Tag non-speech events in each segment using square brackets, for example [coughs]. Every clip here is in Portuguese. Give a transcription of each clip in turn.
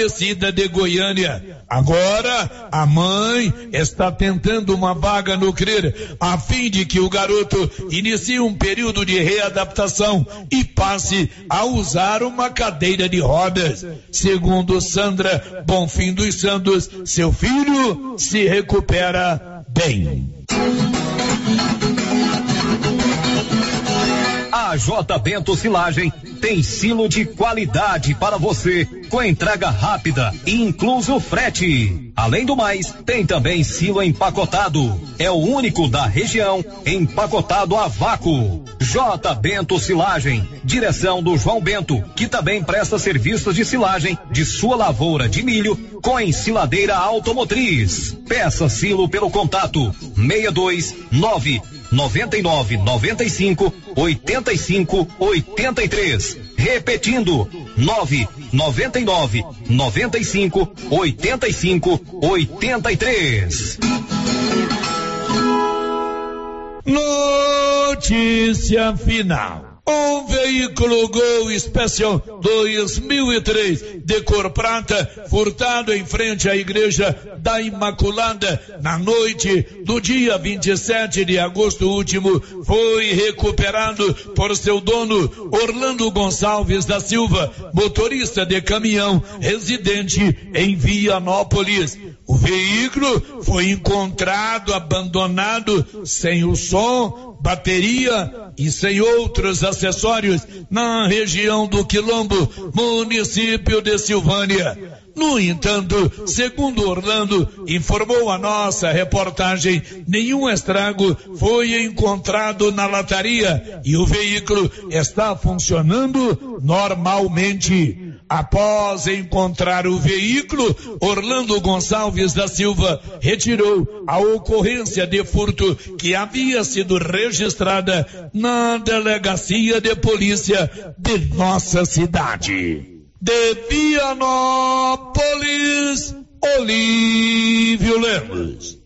Aparecida de Goiânia. Agora, a mãe está tentando uma vaga no CRIR, a fim de que o garoto inicie um período de readaptação e passe a usar uma cadeira de rodas. Segundo Sandra Bonfim dos Santos, seu filho se recupera bem. A J Bento Silagem tem silo de qualidade para você, com entrega rápida e incluso frete. Além do mais, tem também silo empacotado. É o único da região empacotado a vácuo. J Bento Silagem, direção do João Bento, que também presta serviços de silagem de sua lavoura de milho com ensiladeira automotriz. Peça silo pelo contato 629 99 95 85 83. Repetindo 9 99 95 85 83. Notícia final. Um veículo Gol Special 2003 de cor prata, furtado em frente à igreja da Imaculada na noite do dia 27 de agosto último, foi recuperado por seu dono Orlando Gonçalves da Silva, motorista de caminhão, residente em Vianópolis. O veículo foi encontrado abandonado sem o som, bateria e sem outros acessórios na região do Quilombo, município de Silvânia. No entanto, segundo Orlando informou a nossa reportagem, nenhum estrago foi encontrado na lataria e o veículo está funcionando normalmente. Após encontrar o veículo, Orlando Gonçalves da Silva retirou a ocorrência de furto que havia sido registrada na delegacia de polícia de nossa cidade. De Vianópolis, Olívio Lemos.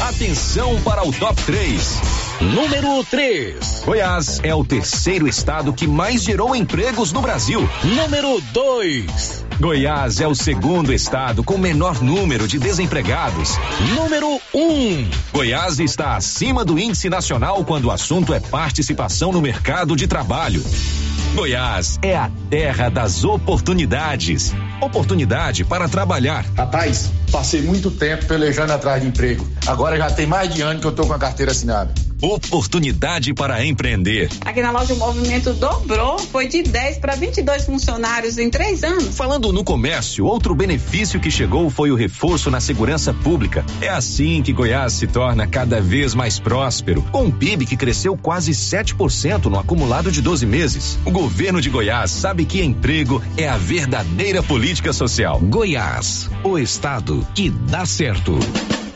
Atenção para o top 3. Número 3. Goiás é o terceiro estado que mais gerou empregos no Brasil. Número 2. Goiás é o segundo estado com menor número de desempregados. Número 1. Um. Goiás está acima do índice nacional quando o assunto é participação no mercado de trabalho. Goiás é a terra das oportunidades. Oportunidade para trabalhar. Rapaz, passei muito tempo pelejando atrás de emprego. Agora já tem mais de ano que eu tô com a carteira assinada. Oportunidade para empreender. Aqui na loja o movimento dobrou, foi de 10 para 22 funcionários em três anos. Falando no comércio, outro benefício que chegou foi o reforço na segurança pública. É assim que Goiás se torna cada vez mais próspero, com um PIB que cresceu quase 7% no acumulado de 12 meses. O governo de Goiás sabe que emprego é a verdadeira política social. Goiás, o estado que dá certo.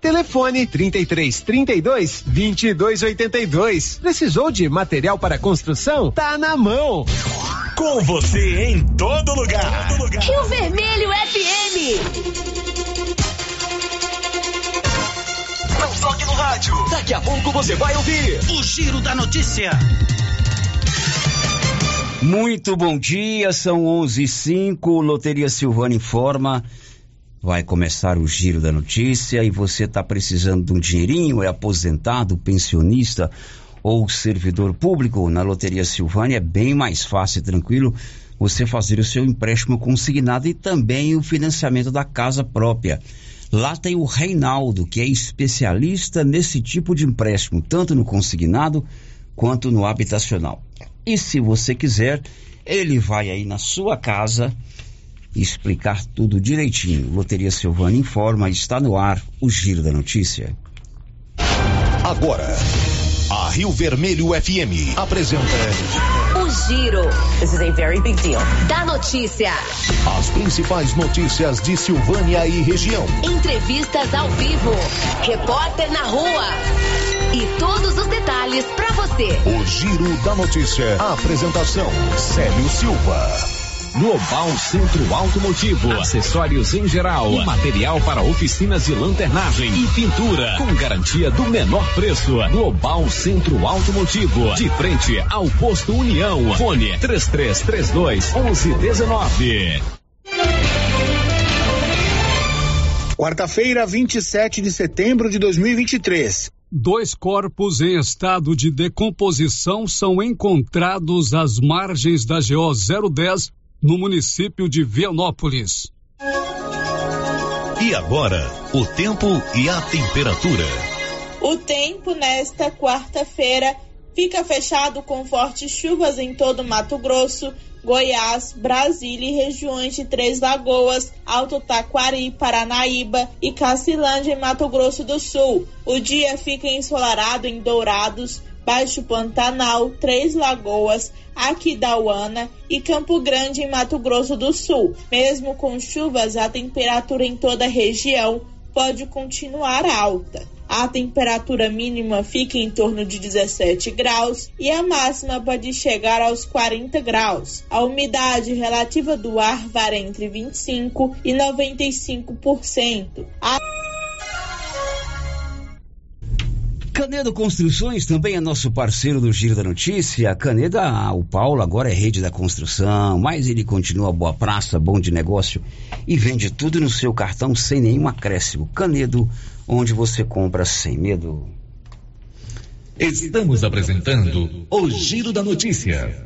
Telefone 33 32 22 82. Precisou de material para construção? Tá na mão. Com você em todo lugar. Todo lugar. Rio Vermelho FM. Não toque no rádio. Daqui a pouco você vai ouvir o Giro da Notícia. Muito bom dia, são 11 e 05 Loteria Silvana informa. Vai começar o giro da notícia e você está precisando de um dinheirinho, é aposentado, pensionista ou servidor público. Na Loteria Silvânia é bem mais fácil e tranquilo você fazer o seu empréstimo consignado e também o financiamento da casa própria. Lá tem o Reinaldo, que é especialista nesse tipo de empréstimo, tanto no consignado quanto no habitacional. E se você quiser, ele vai aí na sua casa explicar tudo direitinho. Loteria Silvana informa, está no ar o Giro da Notícia. Agora, a Rio Vermelho FM apresenta O Giro. This is a very big deal. Da notícia. As principais notícias de Silvânia e região. Entrevistas ao vivo. Repórter na rua. E todos os detalhes para você. O Giro da Notícia. A apresentação: Célio Silva. Global Centro Automotivo, acessórios em geral, material para oficinas de lanternagem e pintura, com garantia do menor preço. Global Centro Automotivo, de frente ao posto União. Fone 3332 1119. Quarta-feira, 27 de setembro de 2023. Dois corpos em estado de decomposição são encontrados às margens da GO 010 no município de Vianópolis. E agora, o tempo e a temperatura. O tempo nesta quarta-feira fica fechado com fortes chuvas em todo Mato Grosso, Goiás, Brasília e regiões de Três Lagoas, Alto Taquari, Paranaíba e Cacilândia em Mato Grosso do Sul. O dia fica ensolarado em Dourados, Baixo Pantanal, Três Lagoas, Aquidauana e Campo Grande, em Mato Grosso do Sul. Mesmo com chuvas, a temperatura em toda a região pode continuar alta. A temperatura mínima fica em torno de 17 graus e a máxima pode chegar aos 40 graus. A umidade relativa do ar varia entre 25 e 95%. A Canedo Construções também é nosso parceiro do Giro da Notícia. Canedo, ah, o Paulo agora é rede da construção, mas ele continua boa praça, bom de negócio e vende tudo no seu cartão sem nenhum acréscimo. Canedo, onde você compra sem medo. Estamos apresentando o Giro da Notícia.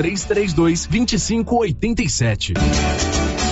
3332 2587.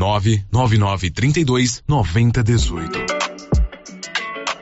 99932 9018.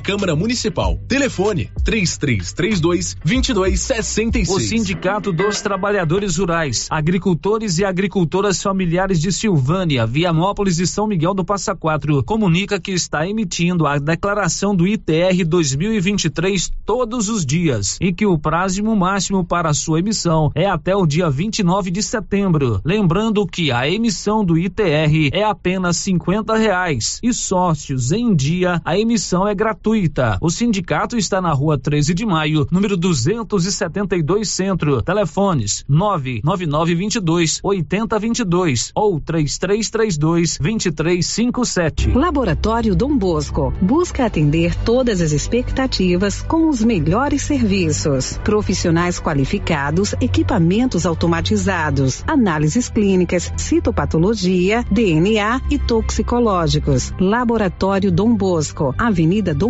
Câmara Municipal. Telefone 3332 2266. O Sindicato dos Trabalhadores Rurais, Agricultores e Agricultoras Familiares de Silvânia, Vianópolis e São Miguel do Passa Quatro comunica que está emitindo a declaração do ITR 2023 todos os dias e que o prazo máximo para sua emissão é até o dia 29 de setembro. Lembrando que a emissão do ITR é apenas 50 reais e sócios em dia a emissão é gratuita gratuita. O sindicato está na rua 13 de maio, número 272 Centro. Telefones 99922 8022 ou 3332 2357. Laboratório Dom Bosco busca atender todas as expectativas com os melhores serviços. Profissionais qualificados, equipamentos automatizados, análises clínicas, citopatologia, DNA e toxicológicos. Laboratório Dom Bosco, Avenida Dom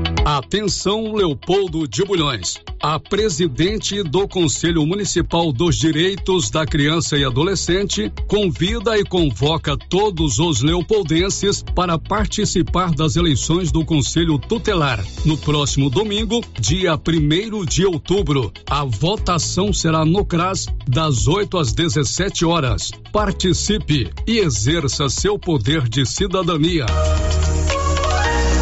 Atenção Leopoldo de Bulhões. A presidente do Conselho Municipal dos Direitos da Criança e Adolescente convida e convoca todos os leopoldenses para participar das eleições do Conselho Tutelar. No próximo domingo, dia 1 de outubro, a votação será no CRAS das 8 às 17 horas. Participe e exerça seu poder de cidadania.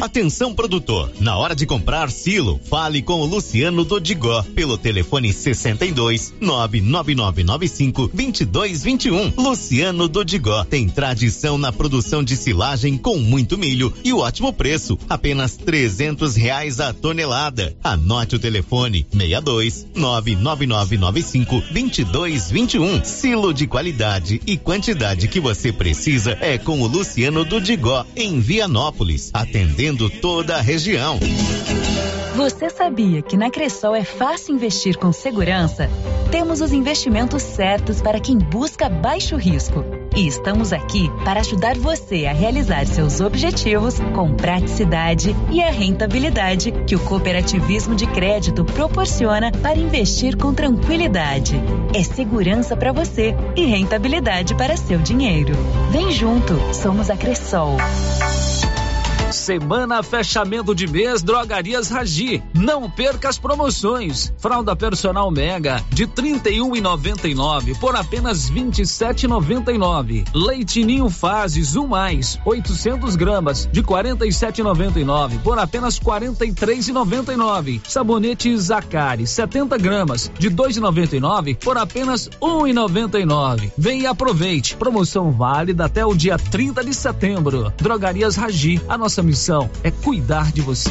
Atenção produtor, na hora de comprar silo, fale com o Luciano Dodigó pelo telefone 62 99995 2221. Luciano Dodigó tem tradição na produção de silagem com muito milho e ótimo preço, apenas 300 reais a tonelada. Anote o telefone 62 99995 2221. Silo de qualidade e quantidade que você precisa é com o Luciano Dodigó em Vianópolis, atendendo toda a região. Você sabia que na Cressol é fácil investir com segurança? Temos os investimentos certos para quem busca baixo risco. E estamos aqui para ajudar você a realizar seus objetivos com praticidade e a rentabilidade que o cooperativismo de crédito proporciona para investir com tranquilidade. É segurança para você e rentabilidade para seu dinheiro. Vem junto, somos a Cressol. Semana fechamento de mês Drogarias Ragi. Não perca as promoções. Fralda personal Mega de 31,99 por apenas 27,99. Leite Ninho Fases 1 mais 800 gramas de 47,99 por apenas 43,99. Sabonete Zacari 70 gramas de 2,99 por apenas 1,99. Vem e aproveite. Promoção válida até o dia 30 de setembro. Drogarias Ragi. A nossa missão é cuidar de você.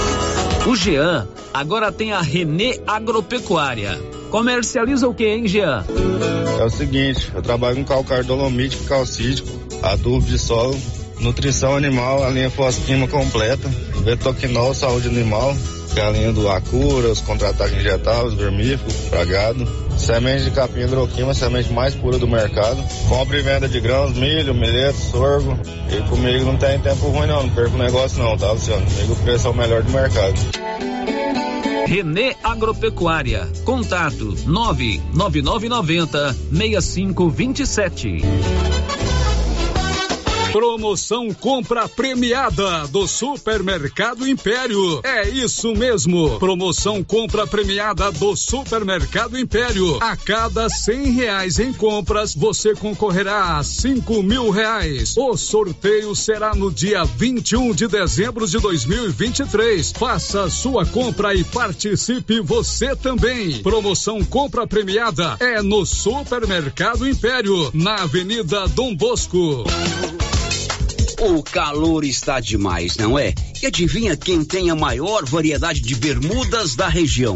O Jean agora tem a Renê Agropecuária. Comercializa o que, hein, Jean? É o seguinte, eu trabalho com calcário dolomítico, calcítico, adubo de solo, nutrição animal, a linha fosquima completa, betoquinol, saúde animal, que é a linha do Acura, os contra-ataques injetáveis, vermífugo, pragado, semente de capim hidroquima, semente mais pura do mercado, compra e venda de grãos, milho, milheto, sorgo, e comigo não tem tempo ruim não, não perco o negócio não, tá Luciano? Comigo o preço é o melhor do mercado. Renê Agropecuária. Contato 99990 6527. Promoção compra premiada do Supermercado Império. É isso mesmo. Promoção compra premiada do Supermercado Império. A cada cem reais em compras, você concorrerá a cinco mil reais. O sorteio será no dia 21 de dezembro de 2023. Faça sua compra e participe você também. Promoção compra premiada é no Supermercado Império, na Avenida Dom Bosco. O calor está demais, não é? E adivinha quem tem a maior variedade de bermudas da região?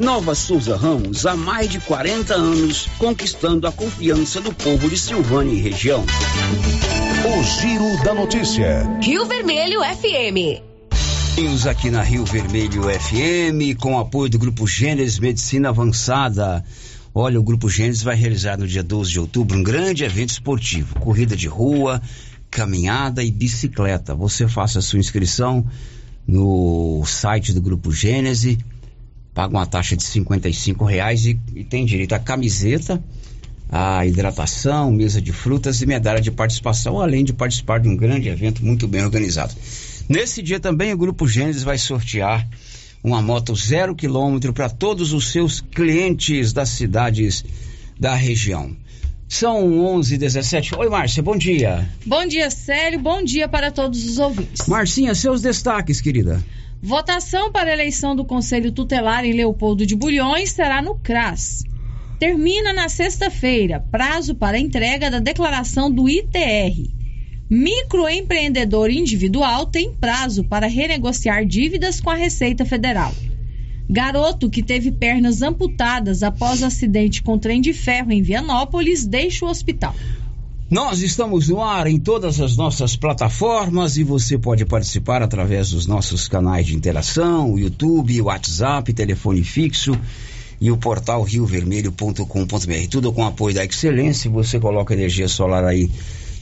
Nova Souza Ramos, há mais de 40 anos, conquistando a confiança do povo de Silvânia e região. O Giro da Notícia. Rio Vermelho FM. Estamos aqui na Rio Vermelho FM, com apoio do Grupo Gênesis Medicina Avançada. Olha, o Grupo Gênesis vai realizar no dia 12 de outubro um grande evento esportivo, corrida de rua, caminhada e bicicleta. Você faça a sua inscrição no site do Grupo Gênesis paga uma taxa de 55 reais e, e tem direito a camiseta, a hidratação, mesa de frutas e medalha de participação, além de participar de um grande evento muito bem organizado. Nesse dia também o Grupo Gênesis vai sortear uma moto zero quilômetro para todos os seus clientes das cidades da região. São 11 17 Oi, Márcia, bom dia. Bom dia, Célio. Bom dia para todos os ouvintes. Marcinha, seus destaques, querida. Votação para eleição do Conselho Tutelar em Leopoldo de Bulhões será no CRAS. Termina na sexta-feira prazo para entrega da declaração do ITR. Microempreendedor individual tem prazo para renegociar dívidas com a Receita Federal. Garoto que teve pernas amputadas após acidente com trem de ferro em Vianópolis deixa o hospital. Nós estamos no ar em todas as nossas plataformas e você pode participar através dos nossos canais de interação, YouTube, WhatsApp, telefone fixo e o portal riovermelho.com.br. Tudo com apoio da Excelência. Você coloca energia solar aí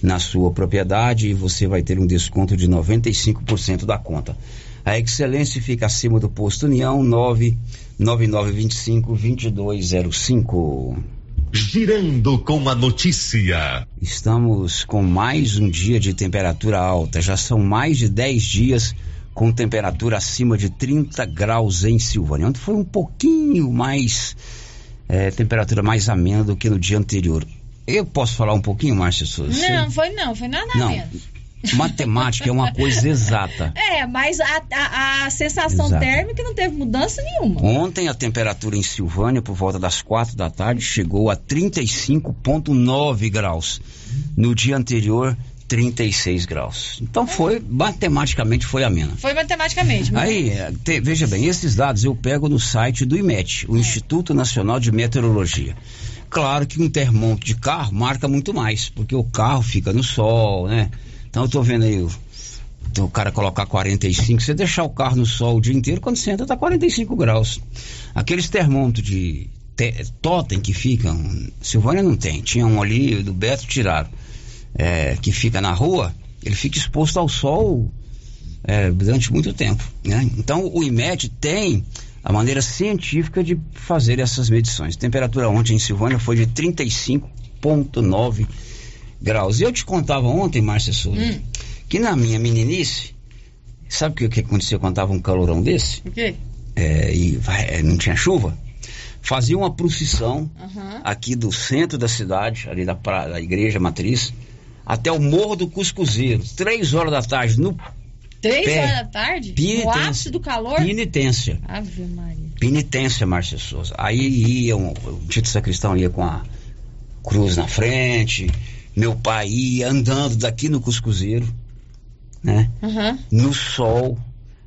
na sua propriedade e você vai ter um desconto de 95% da conta. A Excelência fica acima do posto União 99925 2205. Girando com a notícia. Estamos com mais um dia de temperatura alta. Já são mais de 10 dias com temperatura acima de 30 graus em Silvânia. Ontem foi um pouquinho mais. É, temperatura mais amena do que no dia anterior. Eu posso falar um pouquinho, Márcia Souza? Não, foi não, foi nada Não. menos. Matemática é uma coisa exata. [laughs] É, mas a, a, a sensação Exato. térmica não teve mudança nenhuma. Ontem a temperatura em Silvânia, por volta das quatro da tarde, chegou a 35,9 graus. No dia anterior, 36 graus. Então foi, matematicamente foi amena. Foi matematicamente. mas- Aí, é, te- veja bem, esses dados eu pego no site do IMET, o Instituto Nacional de Meteorologia. Claro que um termômetro de carro marca muito mais, porque o carro fica no sol, né? Então eu tô vendo aí o, cara colocar 45, você deixar o carro no sol o dia inteiro, quando você entra tá 45 graus. Aqueles termômetros de te, totem que ficam, Silvânia não tem, tinha um ali do Beto tiraram, é, que fica na rua, ele fica exposto ao sol é, durante muito tempo. Né? Então o IMET tem a maneira científica de fazer essas medições. A temperatura ontem em Silvânia foi de 35,9 graus. E eu te contava ontem, Márcia Souza, Hum. que na minha meninice, sabe o que, que acontecia quando tava um calorão desse? O quê? É, e é, não tinha chuva? Fazia uma procissão Aham. aqui do centro da cidade, ali da, pra- da igreja matriz, até o Morro do Cuscuzeiro, três horas da tarde, no Três Pé. horas da tarde? Penitência. No ápice do calor? penitência. Ave Maria. Penitência, Márcia Souza. Aí ia, um, o Tito Sacristão ia com a cruz na frente, meu pai ia andando daqui no Cuscuzeiro, né? Aham. No sol,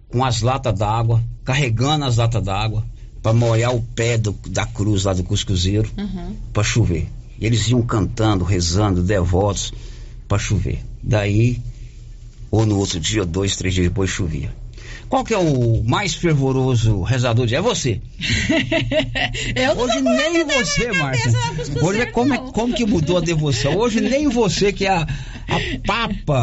com as latas d'água, carregando as latas d'água, para molhar o pé do, da cruz lá do cuscuzeiro Uhum. para chover. E eles iam cantando, rezando, devotos para chover. Daí, ou no outro dia, dois, três dias depois chovia. Qual que é o mais fervoroso rezador de? É você. [laughs] Eu Hoje nem você, Márcia. Hoje é como, é- como que mudou a devoção. Hoje nem você, que é a, a papa,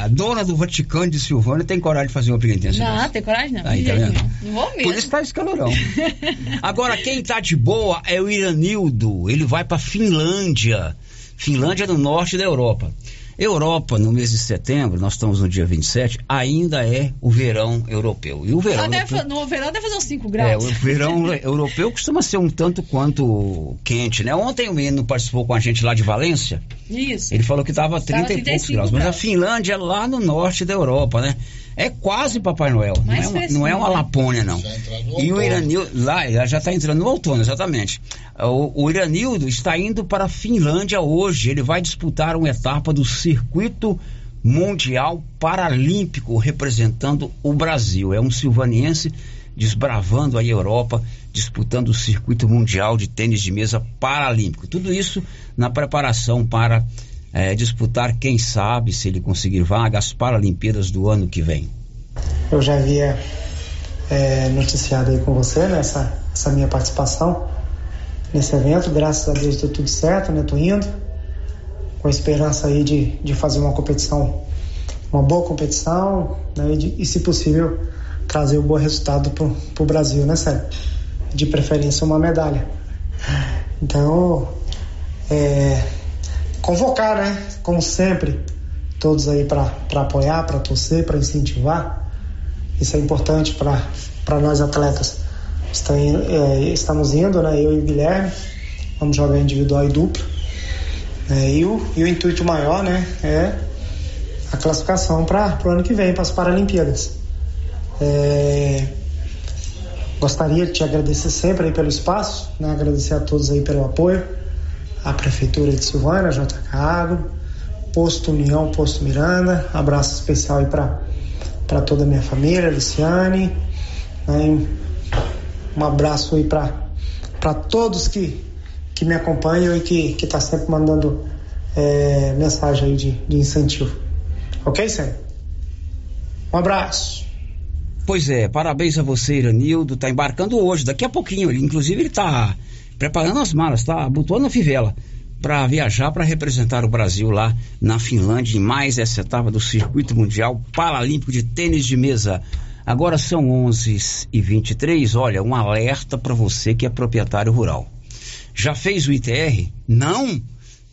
a, a dona do Vaticano de Silvânia, tem coragem de fazer uma penitência. Não, dessa. tem coragem não. Aí, tá vendo? Não vou mesmo. Por isso tá esse calorão. [laughs] Agora, quem tá de boa é o Iranildo. Ele vai pra Finlândia. Finlândia no norte da Europa. Europa, no mês de setembro, nós estamos no dia 27, ainda é o verão europeu. E o verão deve, europeu, no verão deve fazer uns 5 é, graus. o verão [laughs] europeu costuma ser um tanto quanto quente, né? Ontem o menino participou com a gente lá de Valência. Isso. Ele falou que estava 30 Tava e poucos 35 graus, mas a graus. Finlândia é lá no norte da Europa, né? É quase Papai Noel, não é, uma, não é uma né? Lapônia, não. E o Iranildo, lá já está entrando no outono, exatamente. O, o Iranildo está indo para a Finlândia hoje. Ele vai disputar uma etapa do circuito mundial paralímpico representando o Brasil. É um silvaniense desbravando a Europa, disputando o circuito mundial de tênis de mesa paralímpico. Tudo isso na preparação para eh, disputar, quem sabe, se ele conseguir vaga, as Paralimpíadas do ano que vem. Eu já havia é, noticiado aí com você né, essa, minha participação nesse evento. Graças a Deus deu tudo certo, né? Tô indo com a esperança aí de, de fazer uma competição, uma boa competição, né? E, de- e, se possível trazer um bom resultado pro, pro Brasil, né, Sérgio? De preferência uma medalha. Então, é, convocar, né? Como sempre, todos aí para apoiar, para torcer, para incentivar. Isso é importante para nós atletas. É, estamos indo, né? Eu e o Guilherme, vamos jogar individual e duplo. É, e, o, e o intuito maior, né? É a classificação para o ano que vem, para as Paralimpíadas. É, gostaria de te agradecer sempre aí pelo espaço, né? Agradecer a todos aí pelo apoio, a Prefeitura de Silvânia, JK Agro, Posto União, Posto Miranda, abraço especial aí para toda a minha família, Luciane, né? um abraço aí para todos que, que me acompanham e que que tá sempre mandando é, mensagem aí de, de incentivo. Ok, Sam? Um abraço. Pois é, parabéns a você, Iranildo. Tá embarcando hoje, daqui a pouquinho. Ele, inclusive, ele tá preparando as malas, tá? Botou na fivela para viajar para representar o Brasil lá na Finlândia em mais essa etapa do Circuito Mundial Paralímpico de Tênis de Mesa. Agora são 11 e 23 Olha, um alerta para você que é proprietário rural. Já fez o ITR? Não?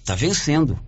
Tá vencendo.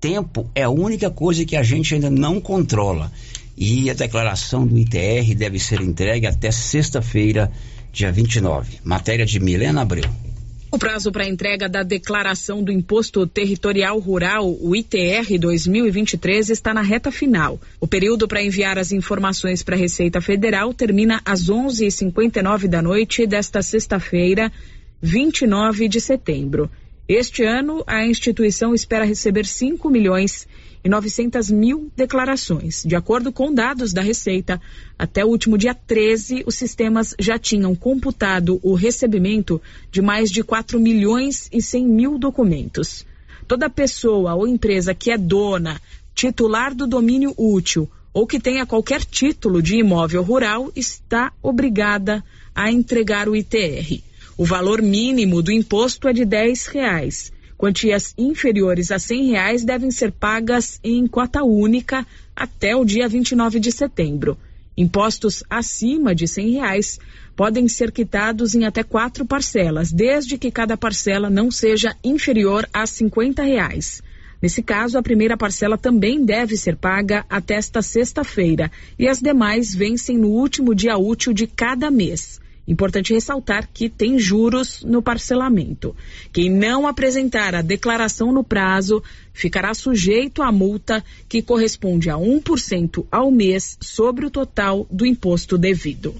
Tempo é a única coisa que a gente ainda não controla. E a declaração do ITR deve ser entregue até sexta-feira, dia 29. Matéria de Milena Abreu. O prazo para entrega da declaração do Imposto Territorial Rural, o ITR 2023, está na reta final. O período para enviar as informações para a Receita Federal termina às 11h59 da noite desta sexta-feira, 29 de setembro. Este ano, a instituição espera receber 5 milhões e 900 mil declarações. De acordo com dados da Receita, até o último dia 13, os sistemas já tinham computado o recebimento de mais de 4 milhões e 100 mil documentos. Toda pessoa ou empresa que é dona, titular do domínio útil ou que tenha qualquer título de imóvel rural está obrigada a entregar o ITR. O valor mínimo do imposto é de 10 reais. Quantias inferiores a 100 reais devem ser pagas em cota única até o dia 29 de setembro. Impostos acima de 100 reais podem ser quitados em até quatro parcelas, desde que cada parcela não seja inferior a 50 reais. Nesse caso, a primeira parcela também deve ser paga até esta sexta-feira e as demais vencem no último dia útil de cada mês. Importante ressaltar que tem juros no parcelamento. Quem não apresentar a declaração no prazo ficará sujeito à multa que corresponde a 1% ao mês sobre o total do imposto devido.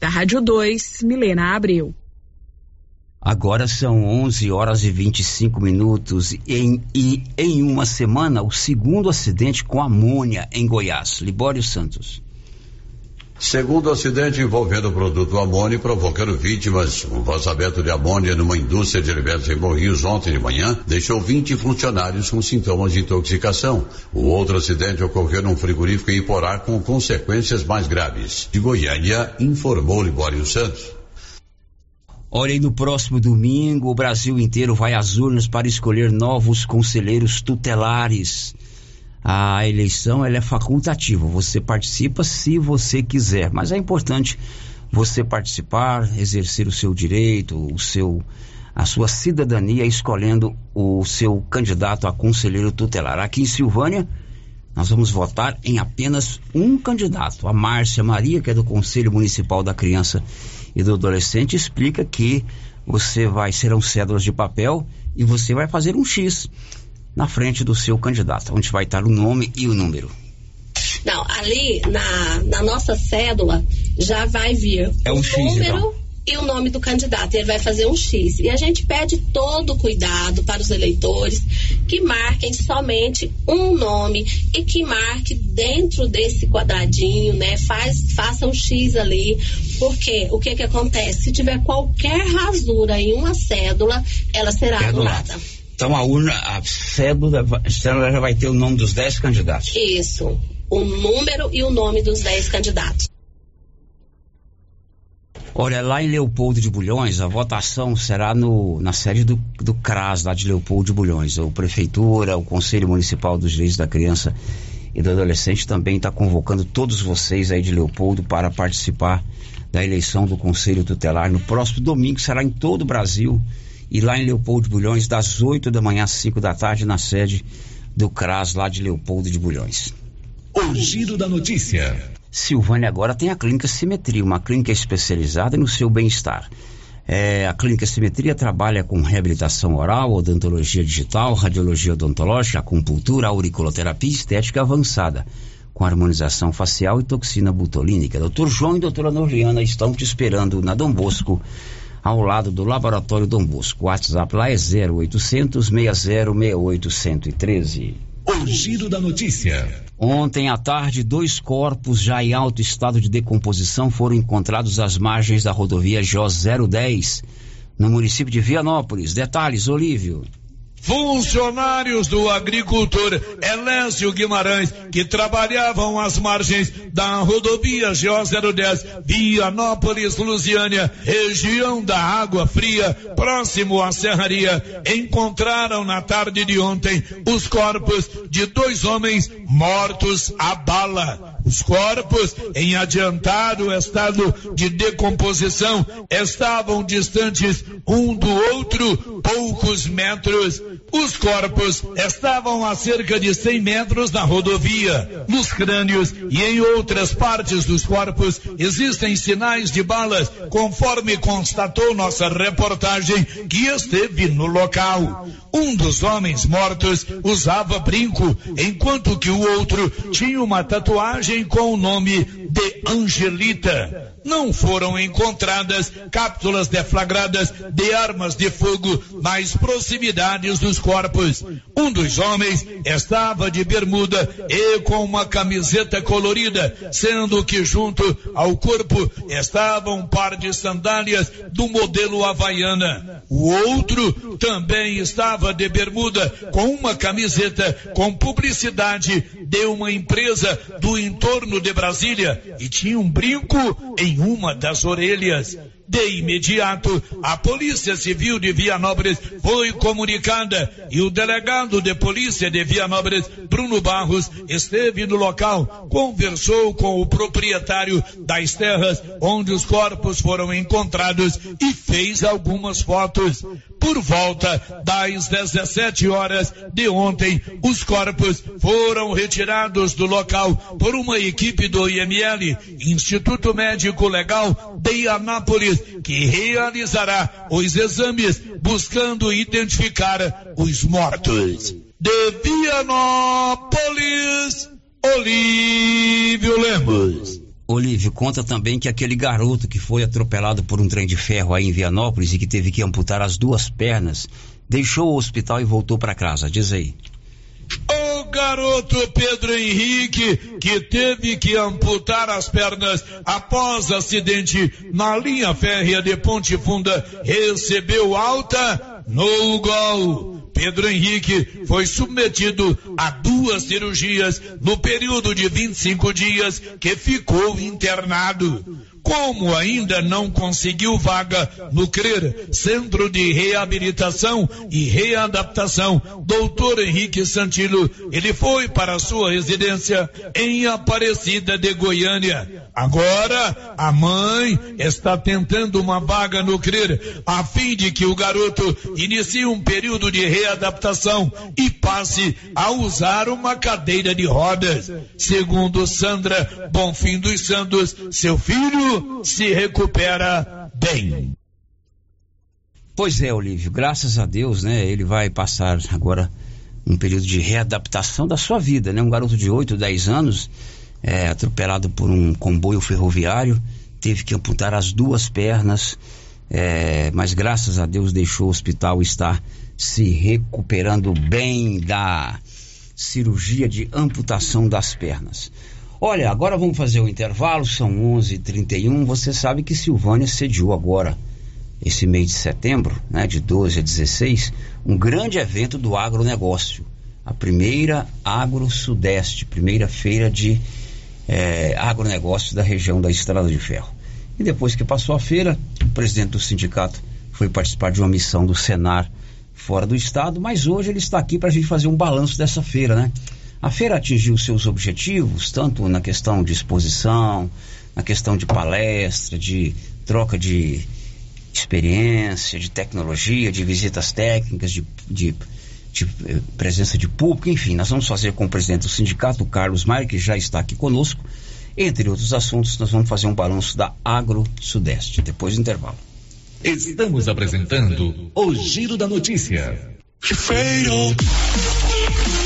Da Rádio 2, Milena Abreu. Agora são 11 horas e 25 minutos em, e em uma semana o segundo acidente com amônia em Goiás. Libório Santos. Segundo acidente envolvendo o produto amônio provocando vítimas, um vazamento de amônia numa indústria de alimentos em Morrinhos ontem de manhã deixou 20 funcionários com sintomas de intoxicação. O outro acidente ocorreu num frigorífico em Iporá com consequências mais graves. De Goiânia, informou Libório Santos. Olha no próximo domingo, o Brasil inteiro vai às urnas para escolher novos conselheiros tutelares a eleição ela é facultativa. Você participa se você quiser, mas é importante você participar, exercer o seu direito, o seu a sua cidadania escolhendo o seu candidato a conselheiro tutelar. Aqui em Silvânia, nós vamos votar em apenas um candidato. A Márcia Maria, que é do Conselho Municipal da Criança e do Adolescente, explica que você vai serão cédulas de papel e você vai fazer um X na frente do seu candidato, onde vai estar o nome e o número. Não, ali na, na nossa cédula já vai vir é um o X, número então. e o nome do candidato. Ele vai fazer um X. E a gente pede todo cuidado para os eleitores que marquem somente um nome e que marque dentro desse quadradinho, né? Faz, faça um X ali, porque o que que acontece? Se tiver qualquer rasura em uma cédula, ela será É anulada. Então a urna, a cédula, a cédula já vai ter o nome dos 10 candidatos. Isso. O número e o nome dos 10 candidatos. Olha, lá em Leopoldo de Bulhões, a votação será no, na sede do, do CRAS, lá de Leopoldo de Bulhões. A Prefeitura, o Conselho Municipal dos Direitos da Criança e do Adolescente também está convocando todos vocês aí de Leopoldo para participar da eleição do Conselho Tutelar no próximo domingo, será em todo o Brasil e lá em Leopoldo de Bulhões, das 8 da manhã às 5 da tarde, na sede do CRAS lá de Leopoldo de Bulhões. O giro da notícia. Silvânia agora tem a Clínica Simetria, uma clínica especializada no seu bem-estar. É, a Clínica Simetria trabalha com reabilitação oral, odontologia digital, radiologia odontológica, acupuntura, auriculoterapia e estética avançada, com harmonização facial e toxina butolínica. Doutor João e doutora Norliana estão te esperando na Dom Bosco, ao lado do Laboratório Dom Bosco. O WhatsApp lá é 0800 6068 113. O giro da notícia. Ontem à tarde, dois corpos já em alto estado de decomposição foram encontrados às margens da rodovia JO 010, no município de Vianópolis. Detalhes, Olívio. Funcionários do agricultor Elésio Guimarães, que trabalhavam às margens da rodovia GO010, Vianópolis, Lusiânia, região da Água Fria, próximo à Serraria, encontraram na tarde de ontem os corpos de dois homens mortos a bala. Os corpos, em adiantado estado de decomposição, estavam distantes um do outro poucos metros. Os corpos estavam a cerca de 100 metros da rodovia. Nos crânios e em outras partes dos corpos existem sinais de balas, conforme constatou nossa reportagem que esteve no local. Um dos homens mortos usava brinco, enquanto que o outro tinha uma tatuagem com o nome de Angelita. Não foram encontradas cápsulas deflagradas de armas de fogo nas proximidades dos corpos. Um dos homens estava de bermuda e com uma camiseta colorida, sendo que junto ao corpo estava um par de sandálias do modelo Havaiana. O outro também estava de bermuda com uma camiseta com publicidade de uma empresa do entorno de Brasília e tinha um brinco em uma das orelhas. De imediato, a Polícia Civil de Vianópolis foi comunicada e o delegado de polícia de Vianópolis, Bruno Barros, esteve no local, conversou com o proprietário das terras onde os corpos foram encontrados e fez algumas fotos. Por volta das 17 horas de ontem, os corpos foram retirados do local por uma equipe do IML, Instituto Médico Legal de Anápolis, que realizará os exames buscando identificar os mortos. De Vianópolis, Olívio Lemos. Olívio, conta também que aquele garoto que foi atropelado por um trem de ferro aí em Vianópolis e que teve que amputar as duas pernas, deixou o hospital e voltou para casa. Diz aí. O garoto Pedro Henrique, que teve que amputar as pernas após acidente na linha férrea de Ponte Funda, recebeu alta no gol. Pedro Henrique foi submetido a duas cirurgias no período de 25 dias que ficou internado. Como ainda não conseguiu vaga no CRER, Centro de Reabilitação e Readaptação, doutor Henrique Santilo, ele foi para sua residência em Aparecida de Goiânia. Agora, a mãe está tentando uma vaga no CRER, a fim de que o garoto inicie um período de readaptação e passe a usar uma cadeira de rodas. Segundo Sandra Bonfim dos Santos, seu filho se recupera bem. Pois é, Olívio, graças a Deus, né? Ele vai passar agora um período de readaptação da sua vida, né? Um garoto de 8, 10 anos, é, atropelado por um comboio ferroviário, teve que amputar as duas pernas, é, mas graças a Deus deixou o hospital estar se recuperando bem da cirurgia de amputação das pernas. Olha, agora vamos fazer o intervalo, são 11:31. h 31 Você sabe que Silvânia sediou agora, esse mês de setembro, né, de 12 a 16, um grande evento do agronegócio. A primeira Agro Sudeste, primeira feira de é, agronegócio da região da Estrada de Ferro. E depois que passou a feira, o presidente do sindicato foi participar de uma missão do Senar fora do estado, mas hoje ele está aqui para a gente fazer um balanço dessa feira, né? A feira atingiu seus objetivos, tanto na questão de exposição, na questão de palestra, de troca de experiência, de tecnologia, de visitas técnicas, de, de, de eh, presença de público, enfim, nós vamos fazer com o presidente do sindicato, Carlos Maia, que já está aqui conosco. Entre outros assuntos, nós vamos fazer um balanço da Agro Sudeste, depois do intervalo. Estamos apresentando o Giro da Notícia. Feio.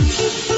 Thank you.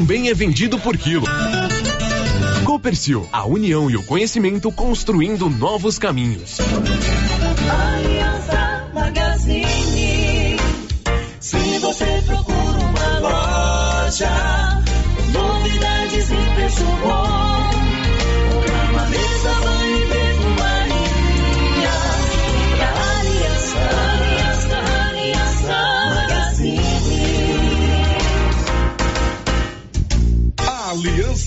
é vendido por quilo. Copercil, a união e o conhecimento construindo novos caminhos. Aliança Magazine. Se você procura uma loja, novidades e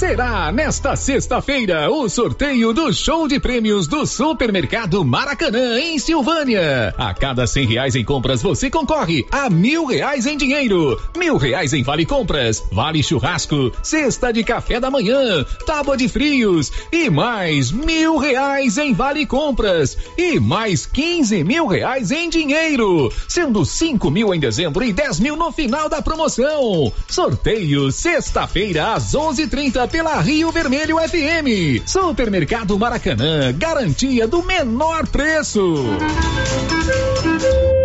Será nesta sexta-feira o sorteio do show de prêmios do Supermercado Maracanã, em Silvânia. A cada cem reais em compras, você concorre a mil reais em dinheiro, mil reais em vale compras, vale churrasco, cesta de café da manhã, tábua de frios e mais mil reais em vale compras e mais quinze mil reais em dinheiro, sendo cinco mil em dezembro e dez mil no final da promoção. Sorteio sexta-feira às onze trinta pela Rio Vermelho FM. Supermercado Maracanã, garantia do menor preço.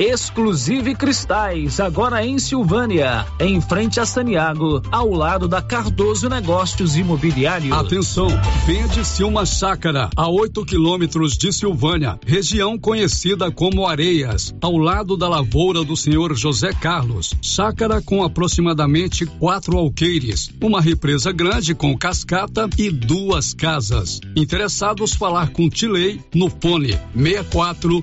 Exclusive Cristais, agora em Silvânia, em frente a Saniago, ao lado da Cardoso Negócios Imobiliários. Atenção, vende-se uma chácara a 8 quilômetros de Silvânia, região conhecida como Areias, ao lado da lavoura do senhor José Carlos. Chácara com aproximadamente quatro alqueires, uma represa grande com cascata e duas casas. Interessados falar com Tilei no fone 64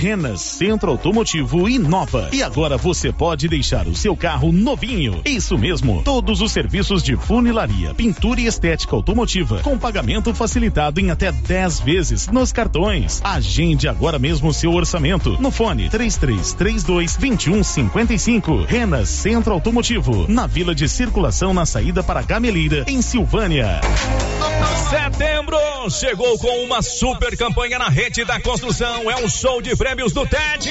Renas Centro Automotivo inova. E agora você pode deixar o seu carro novinho. Isso mesmo. Todos os serviços de funilaria, pintura e estética automotiva com pagamento facilitado em até 10 vezes nos cartões. Agende agora mesmo o seu orçamento no fone 3332 2155. Renas Centro Automotivo, na Vila de Circulação na saída para Gameleira, em Silvânia. Setembro chegou com uma super campanha na rede da construção. É um show de prêmios do TED.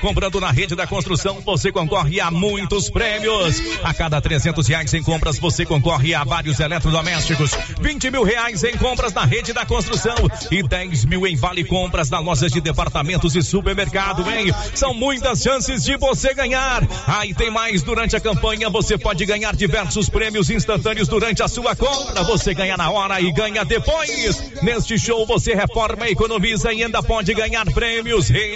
Comprando na rede da construção, você concorre a muitos prêmios. A cada 300 reais em compras, você concorre a vários eletrodomésticos. 20 mil reais em compras na rede da construção e 10 mil em vale compras na lojas de departamentos e supermercado, hein? São muitas chances de você ganhar. Aí ah, tem mais durante a campanha, você pode ganhar diversos prêmios instantâneos durante a sua compra. Você ganha na hora e ganha depois. Neste show você reforma, economiza e ainda pode ganhar prêmios. Rede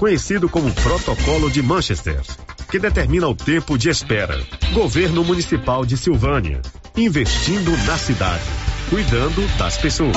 conhecido como Protocolo de Manchester, que determina o tempo de espera. Governo Municipal de Silvânia, investindo na cidade, cuidando das pessoas.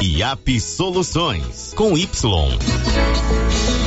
IAP Soluções com Y.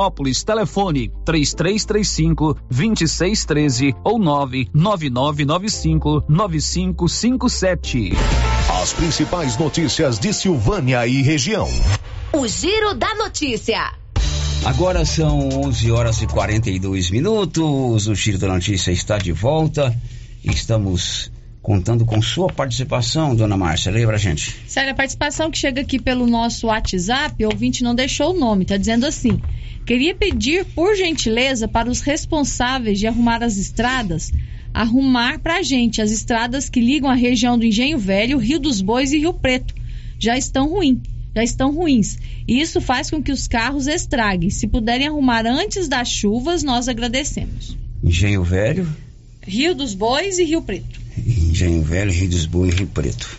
Vianópolis. Telefone 3335 2613 ou 99995 9557. As principais notícias de Silvânia e região. O Giro da Notícia. Agora são 11 horas e 42 minutos. O Giro da Notícia está de volta. Estamos contando com sua participação, dona Márcia. Lembra, gente? Sério, a participação que chega aqui pelo nosso WhatsApp, o ouvinte não deixou o nome, tá dizendo assim: queria pedir, por gentileza, para os responsáveis de arrumar as estradas, arrumar pra gente as estradas que ligam a região do Engenho Velho, Rio dos Bois e Rio Preto. Já estão ruins. Já estão ruins. E isso faz com que os carros estraguem. Se puderem arrumar antes das chuvas, nós agradecemos. Engenho Velho, Rio dos Bois e Rio Preto. Engenho Velho, Rio dos Bois e Rio Preto.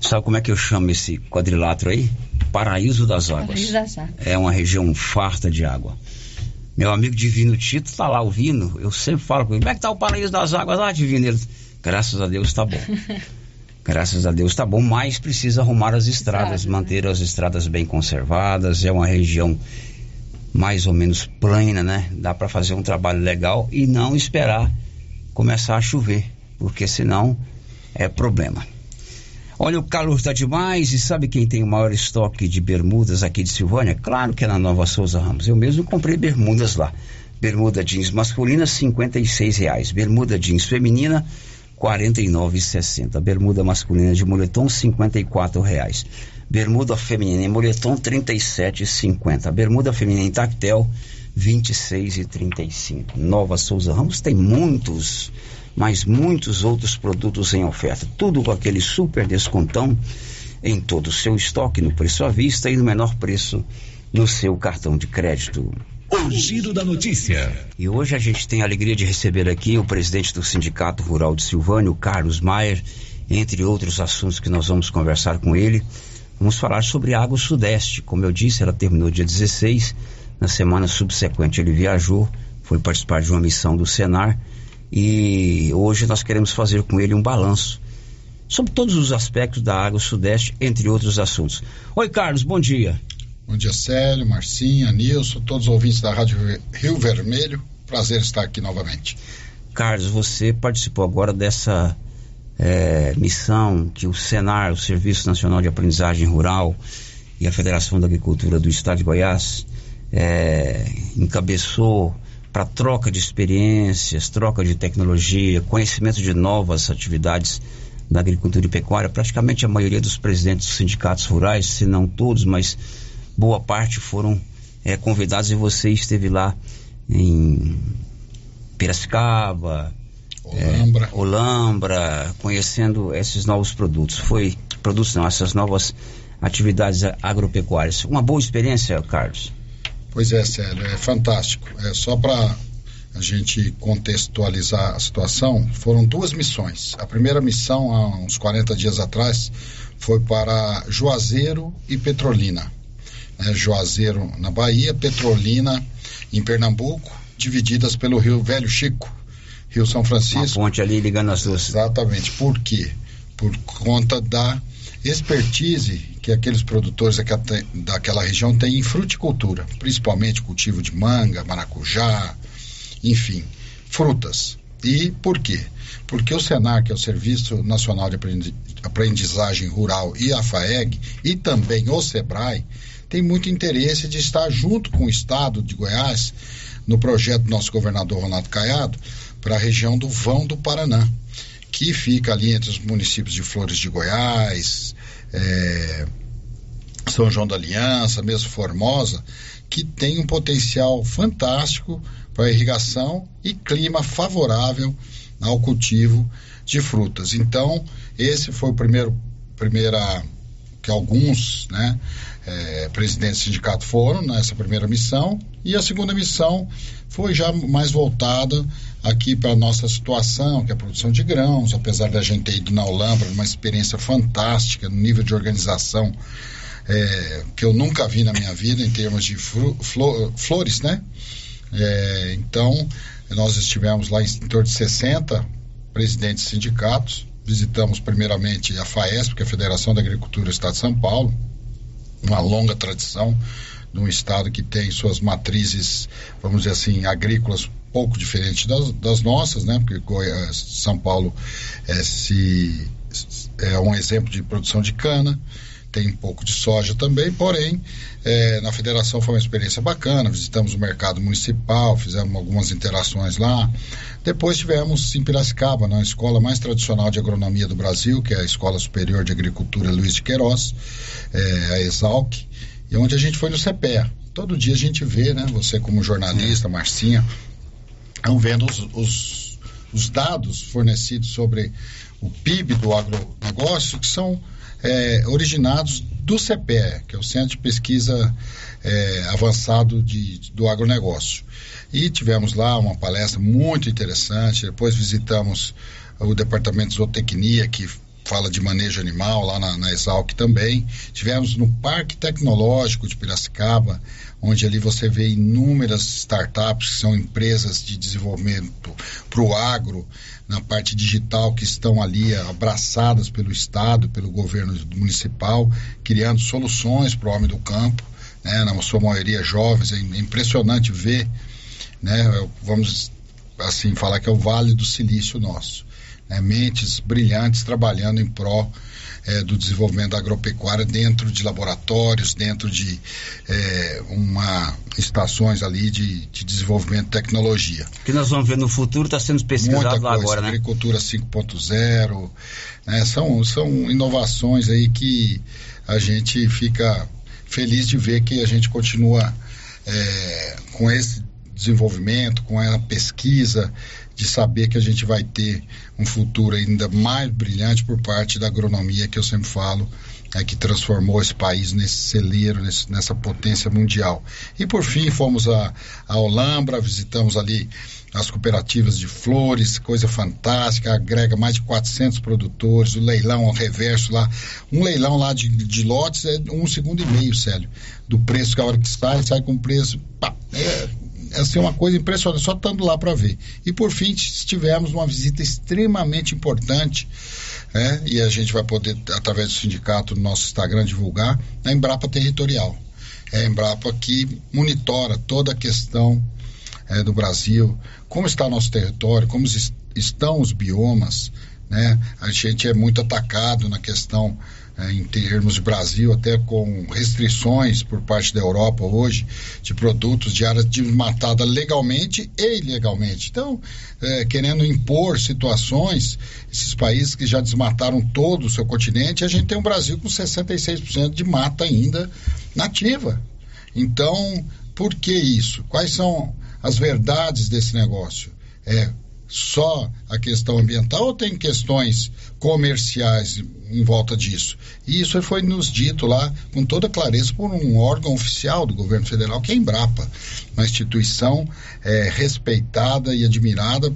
Sabe como é que eu chamo esse quadrilátero aí? Paraíso das Águas. Paraíso das Águas. É uma região farta de água. Meu amigo Divino Tito tá lá ouvindo. Eu sempre falo com ele: como é que tá o Paraíso das Águas lá, Divino? Ele, graças a Deus tá bom. [laughs] Graças a Deus tá bom, mas precisa arrumar as estradas, manter as estradas bem conservadas. É uma região mais ou menos plana, né? Dá para fazer um trabalho legal e não esperar começar a chover, porque senão é problema. Olha, o calor está demais e sabe quem tem o maior estoque de bermudas aqui de Silvânia? Claro que é na Nova Souza Ramos. Eu mesmo comprei bermudas lá. Bermuda jeans masculina, R$ reais. Bermuda jeans feminina, R$ 49,60. Bermuda masculina de moletom, R$ reais. Bermuda feminina em moletom, R$ 37,50. Bermuda feminina em tactel, R$ 26,35. Nova Souza Ramos tem muitos, mas muitos outros produtos em oferta. Tudo com aquele super descontão em todo o seu estoque, no preço à vista e no menor preço no seu cartão de crédito. O Giro da Notícia. E hoje a gente tem a alegria de receber aqui o presidente do Sindicato Rural de Silvânia, o Carlos Maier, entre outros assuntos que nós vamos conversar com ele. Vamos falar sobre a Água Sudeste. Como eu disse, ela terminou dia 16. Na semana subsequente ele viajou, foi participar de uma missão do Senar e hoje nós queremos fazer com ele um balanço sobre todos os aspectos da Água Sudeste, entre outros assuntos. Oi, Carlos, bom dia. Bom dia, Célio, Marcinha, Nilson, todos os ouvintes da Rádio Rio Vermelho. Prazer estar aqui novamente. Carlos, você participou agora dessa é, missão que o Senar, o Serviço Nacional de Aprendizagem Rural, e a Federação da Agricultura do Estado de Goiás é, encabeçou para troca de experiências, troca de tecnologia, conhecimento de novas atividades da agricultura e pecuária. Praticamente a maioria dos presidentes dos sindicatos rurais, se não todos, mas boa parte foram é, convidados e você esteve lá em Piracicaba, Olambra. É, Olambra, conhecendo esses novos produtos. Foi produtos não, essas novas atividades agropecuárias. Uma boa experiência, Carlos. Pois é, Célio, é fantástico. É só para a gente contextualizar a situação, foram duas missões. A primeira missão, há uns 40 dias atrás, foi para Juazeiro e Petrolina. Né? Juazeiro na Bahia, Petrolina em Pernambuco, divididas pelo Rio Velho Chico, Rio São Francisco. Uma ponte ali ligando as duas. Exatamente. Por quê? Por conta da expertise que aqueles produtores daquela região têm em fruticultura, principalmente cultivo de manga, maracujá, enfim, frutas. E por quê? Porque o Senar, que é o Serviço Nacional de Aprendizagem Rural, e a FAEG, e também o SEBRAE, tem muito interesse de estar junto com o Estado de Goiás no projeto do nosso governador Ronaldo Caiado para a região do Vão do Paraná, que fica ali entre os municípios de Flores de Goiás, é, São João da Aliança, mesmo Formosa, que tem um potencial fantástico para irrigação e clima favorável ao cultivo de frutas. Então, esse foi o primeiro primeira que alguns, né, é, presidentes do sindicato foram nessa primeira missão e a segunda missão foi já mais voltada aqui para a nossa situação, que é a produção de grãos, apesar da gente ter ido na Olambra, uma experiência fantástica no nível de organização é, que eu nunca vi na minha vida em termos de fru, flor, flores, né? É, então, nós estivemos lá em, em torno de 60 presidentes de sindicatos, visitamos primeiramente a FAESP, que é a Federação da Agricultura do Estado de São Paulo, uma longa tradição num estado que tem suas matrizes, vamos dizer assim, agrícolas pouco diferentes das, das nossas, né? Porque São Paulo é, se, é um exemplo de produção de cana, tem um pouco de soja também, porém, é, na federação foi uma experiência bacana, visitamos o mercado municipal, fizemos algumas interações lá. Depois tivemos em Piracicaba, na escola mais tradicional de agronomia do Brasil, que é a Escola Superior de Agricultura Luiz de Queiroz, é, a Exalc, e onde a gente foi no CPEA. Todo dia a gente vê, né? Você como jornalista, Marcinha, estão vendo os, os, os dados fornecidos sobre o PIB do agronegócio, que são é, originados do CPE, que é o Centro de Pesquisa é, Avançado de, do Agronegócio. E tivemos lá uma palestra muito interessante, depois visitamos o Departamento de Zootecnia, que fala de manejo animal lá na, na Exalc também. Tivemos no Parque Tecnológico de Piracicaba, onde ali você vê inúmeras startups que são empresas de desenvolvimento para o agro, na parte digital que estão ali abraçadas pelo Estado, pelo governo municipal, criando soluções para o homem do campo, né, na sua maioria jovens. É impressionante ver, né, vamos assim falar que é o Vale do Silício nosso. Né, mentes brilhantes trabalhando em prol é, do desenvolvimento da agropecuária dentro de laboratórios, dentro de é, uma estações ali de, de desenvolvimento de tecnologia. O que nós vamos ver no futuro está sendo pesquisado Muita lá coisa, agora, né? Agricultura 5.0, né? são, são inovações aí que a gente fica feliz de ver que a gente continua é, com esse desenvolvimento, com a pesquisa, de saber que a gente vai ter um futuro ainda mais brilhante por parte da agronomia que eu sempre falo, é, que transformou esse país nesse celeiro, nesse, nessa potência mundial. E por fim fomos a, a Olambra, visitamos ali as cooperativas de flores, coisa fantástica, agrega mais de 400 produtores, o leilão ao reverso lá, um leilão lá de, de lotes é um segundo e meio, Célio, do preço que a hora que sai, sai com preço, pá, é assim, uma coisa impressionante, só estando lá para ver. E por fim, tivemos uma visita extremamente importante, né, e a gente vai poder, através do sindicato, no nosso Instagram, divulgar, a Embrapa Territorial. É a Embrapa que monitora toda a questão é, do Brasil, como está nosso território, como estão os biomas, né? A gente é muito atacado na questão é, em termos de Brasil, até com restrições por parte da Europa hoje de produtos de áreas desmatadas legalmente e ilegalmente. Então, é, querendo impor situações, esses países que já desmataram todo o seu continente, a gente tem um Brasil com 66% de mata ainda nativa. Então, por que isso? Quais são as verdades desse negócio? É só a questão ambiental ou tem questões comerciais em volta disso? E isso foi nos dito lá com toda clareza por um órgão oficial do governo federal, que é a Embrapa, uma instituição é, respeitada e admirada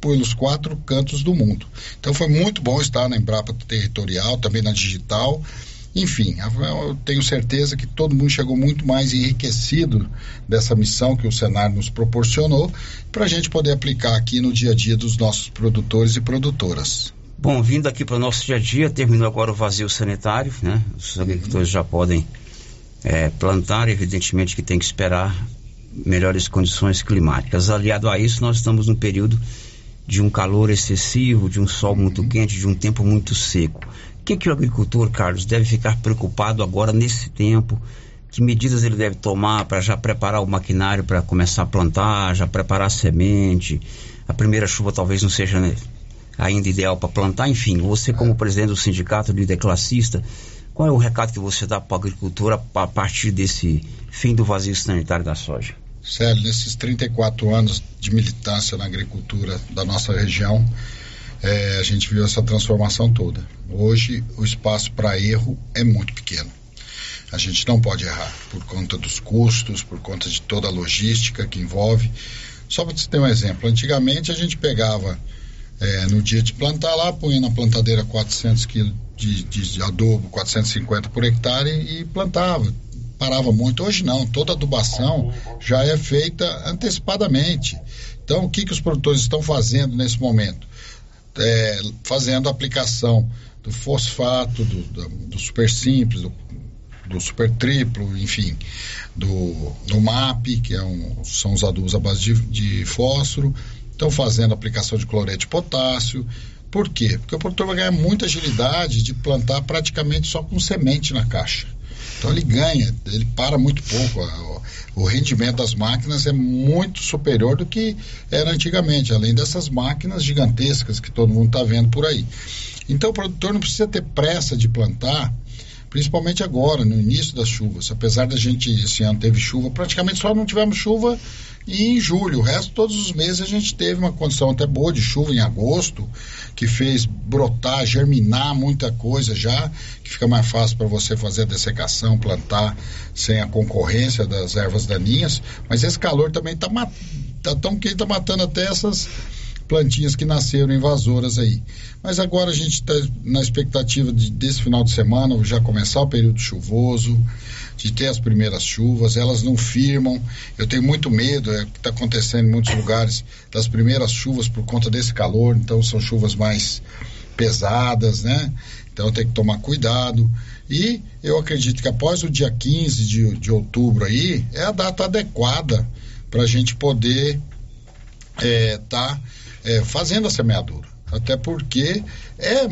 pelos quatro cantos do mundo. Então foi muito bom estar na Embrapa Territorial, também na Digital. Enfim, eu tenho certeza que todo mundo chegou muito mais enriquecido dessa missão que o Senar nos proporcionou para a gente poder aplicar aqui no dia a dia dos nossos produtores e produtoras. Bom, vindo aqui para o nosso dia a dia, terminou agora o vazio sanitário, né? Os agricultores já podem é, plantar, evidentemente que tem que esperar melhores condições climáticas. Aliado a isso, nós estamos num período de um calor excessivo, de um sol muito quente, de um tempo muito seco. O que, que o agricultor, Carlos, deve ficar preocupado agora nesse tempo? Que medidas ele deve tomar para já preparar o maquinário para começar a plantar, já preparar a semente? A primeira chuva talvez não seja né, ainda ideal para plantar. Enfim, você como presidente do sindicato líder classista, qual é o recado que você dá para o agricultor a partir desse fim do vazio sanitário da soja? Célio, nesses 34 anos de militância na agricultura da nossa região, é, a gente viu essa transformação toda. Hoje, o espaço para erro é muito pequeno. A gente não pode errar por conta dos custos, por conta de toda a logística que envolve. Só para você ter um exemplo, antigamente a gente pegava é, no dia de plantar lá, punha na plantadeira 400 quilos de, de adubo, 450 por hectare e plantava parava muito. Hoje não, toda adubação já é feita antecipadamente. Então, o que, que os produtores estão fazendo nesse momento? É, fazendo aplicação do fosfato, do, do, do super simples, do, do, super triplo, enfim, do, do MAP, que é um, são os adubos à base de, de fósforo, estão fazendo aplicação de cloreto de potássio. Por quê? Porque o produtor vai ganhar muita agilidade de plantar praticamente só com semente na caixa. Então ele ganha, ele para muito pouco. O, rendimento das máquinas é muito superior do que era antigamente, além dessas máquinas gigantescas que todo mundo está vendo por aí. Então o produtor não precisa ter pressa de plantar, principalmente agora, no início das chuvas. Apesar da gente, esse ano teve chuva, praticamente só não tivemos chuva em julho. O resto, todos os meses, a gente teve uma condição até boa de chuva em agosto, que fez brotar, germinar muita coisa já, que fica mais fácil para você fazer a dessecação, plantar sem a concorrência das ervas daninhas. Mas esse calor também está tá tão que está matando até essas plantinhas que nasceram invasoras aí. Mas agora a gente está na expectativa de, desse final de semana já começar o período chuvoso de ter as primeiras chuvas, elas não firmam. Eu tenho muito medo, é o que está acontecendo em muitos lugares, das primeiras chuvas por conta desse calor, então são chuvas mais pesadas, né? Então tem que tomar cuidado. E eu acredito que após o dia 15 de, de outubro aí, é a data adequada para a gente poder estar é, tá, é, fazendo a semeadura. Até porque é,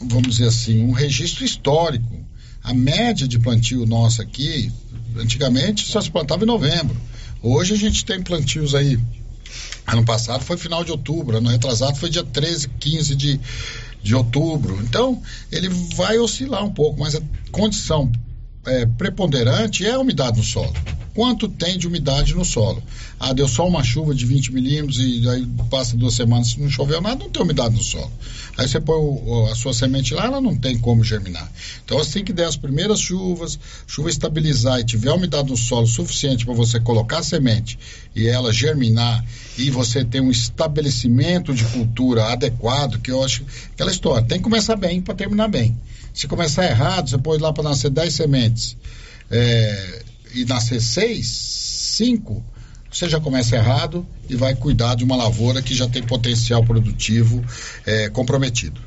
vamos dizer assim, um registro histórico a média de plantio nossa aqui, antigamente só se plantava em novembro. Hoje a gente tem plantios aí. Ano passado foi final de outubro, ano retrasado foi dia 13, 15 de, de outubro. Então, ele vai oscilar um pouco, mas a condição é, preponderante é a umidade no solo quanto tem de umidade no solo. Ah, deu só uma chuva de 20 milímetros e aí passa duas semanas não choveu nada, não tem umidade no solo. Aí você põe o, a sua semente lá, ela não tem como germinar. Então assim que der as primeiras chuvas, chuva estabilizar e tiver umidade no solo suficiente para você colocar a semente e ela germinar e você ter um estabelecimento de cultura adequado, que eu acho aquela história, tem que começar bem para terminar bem. Se começar errado, você ir lá para nascer 10 sementes. É, e nascer seis, cinco, você já começa errado e vai cuidar de uma lavoura que já tem potencial produtivo é, comprometido.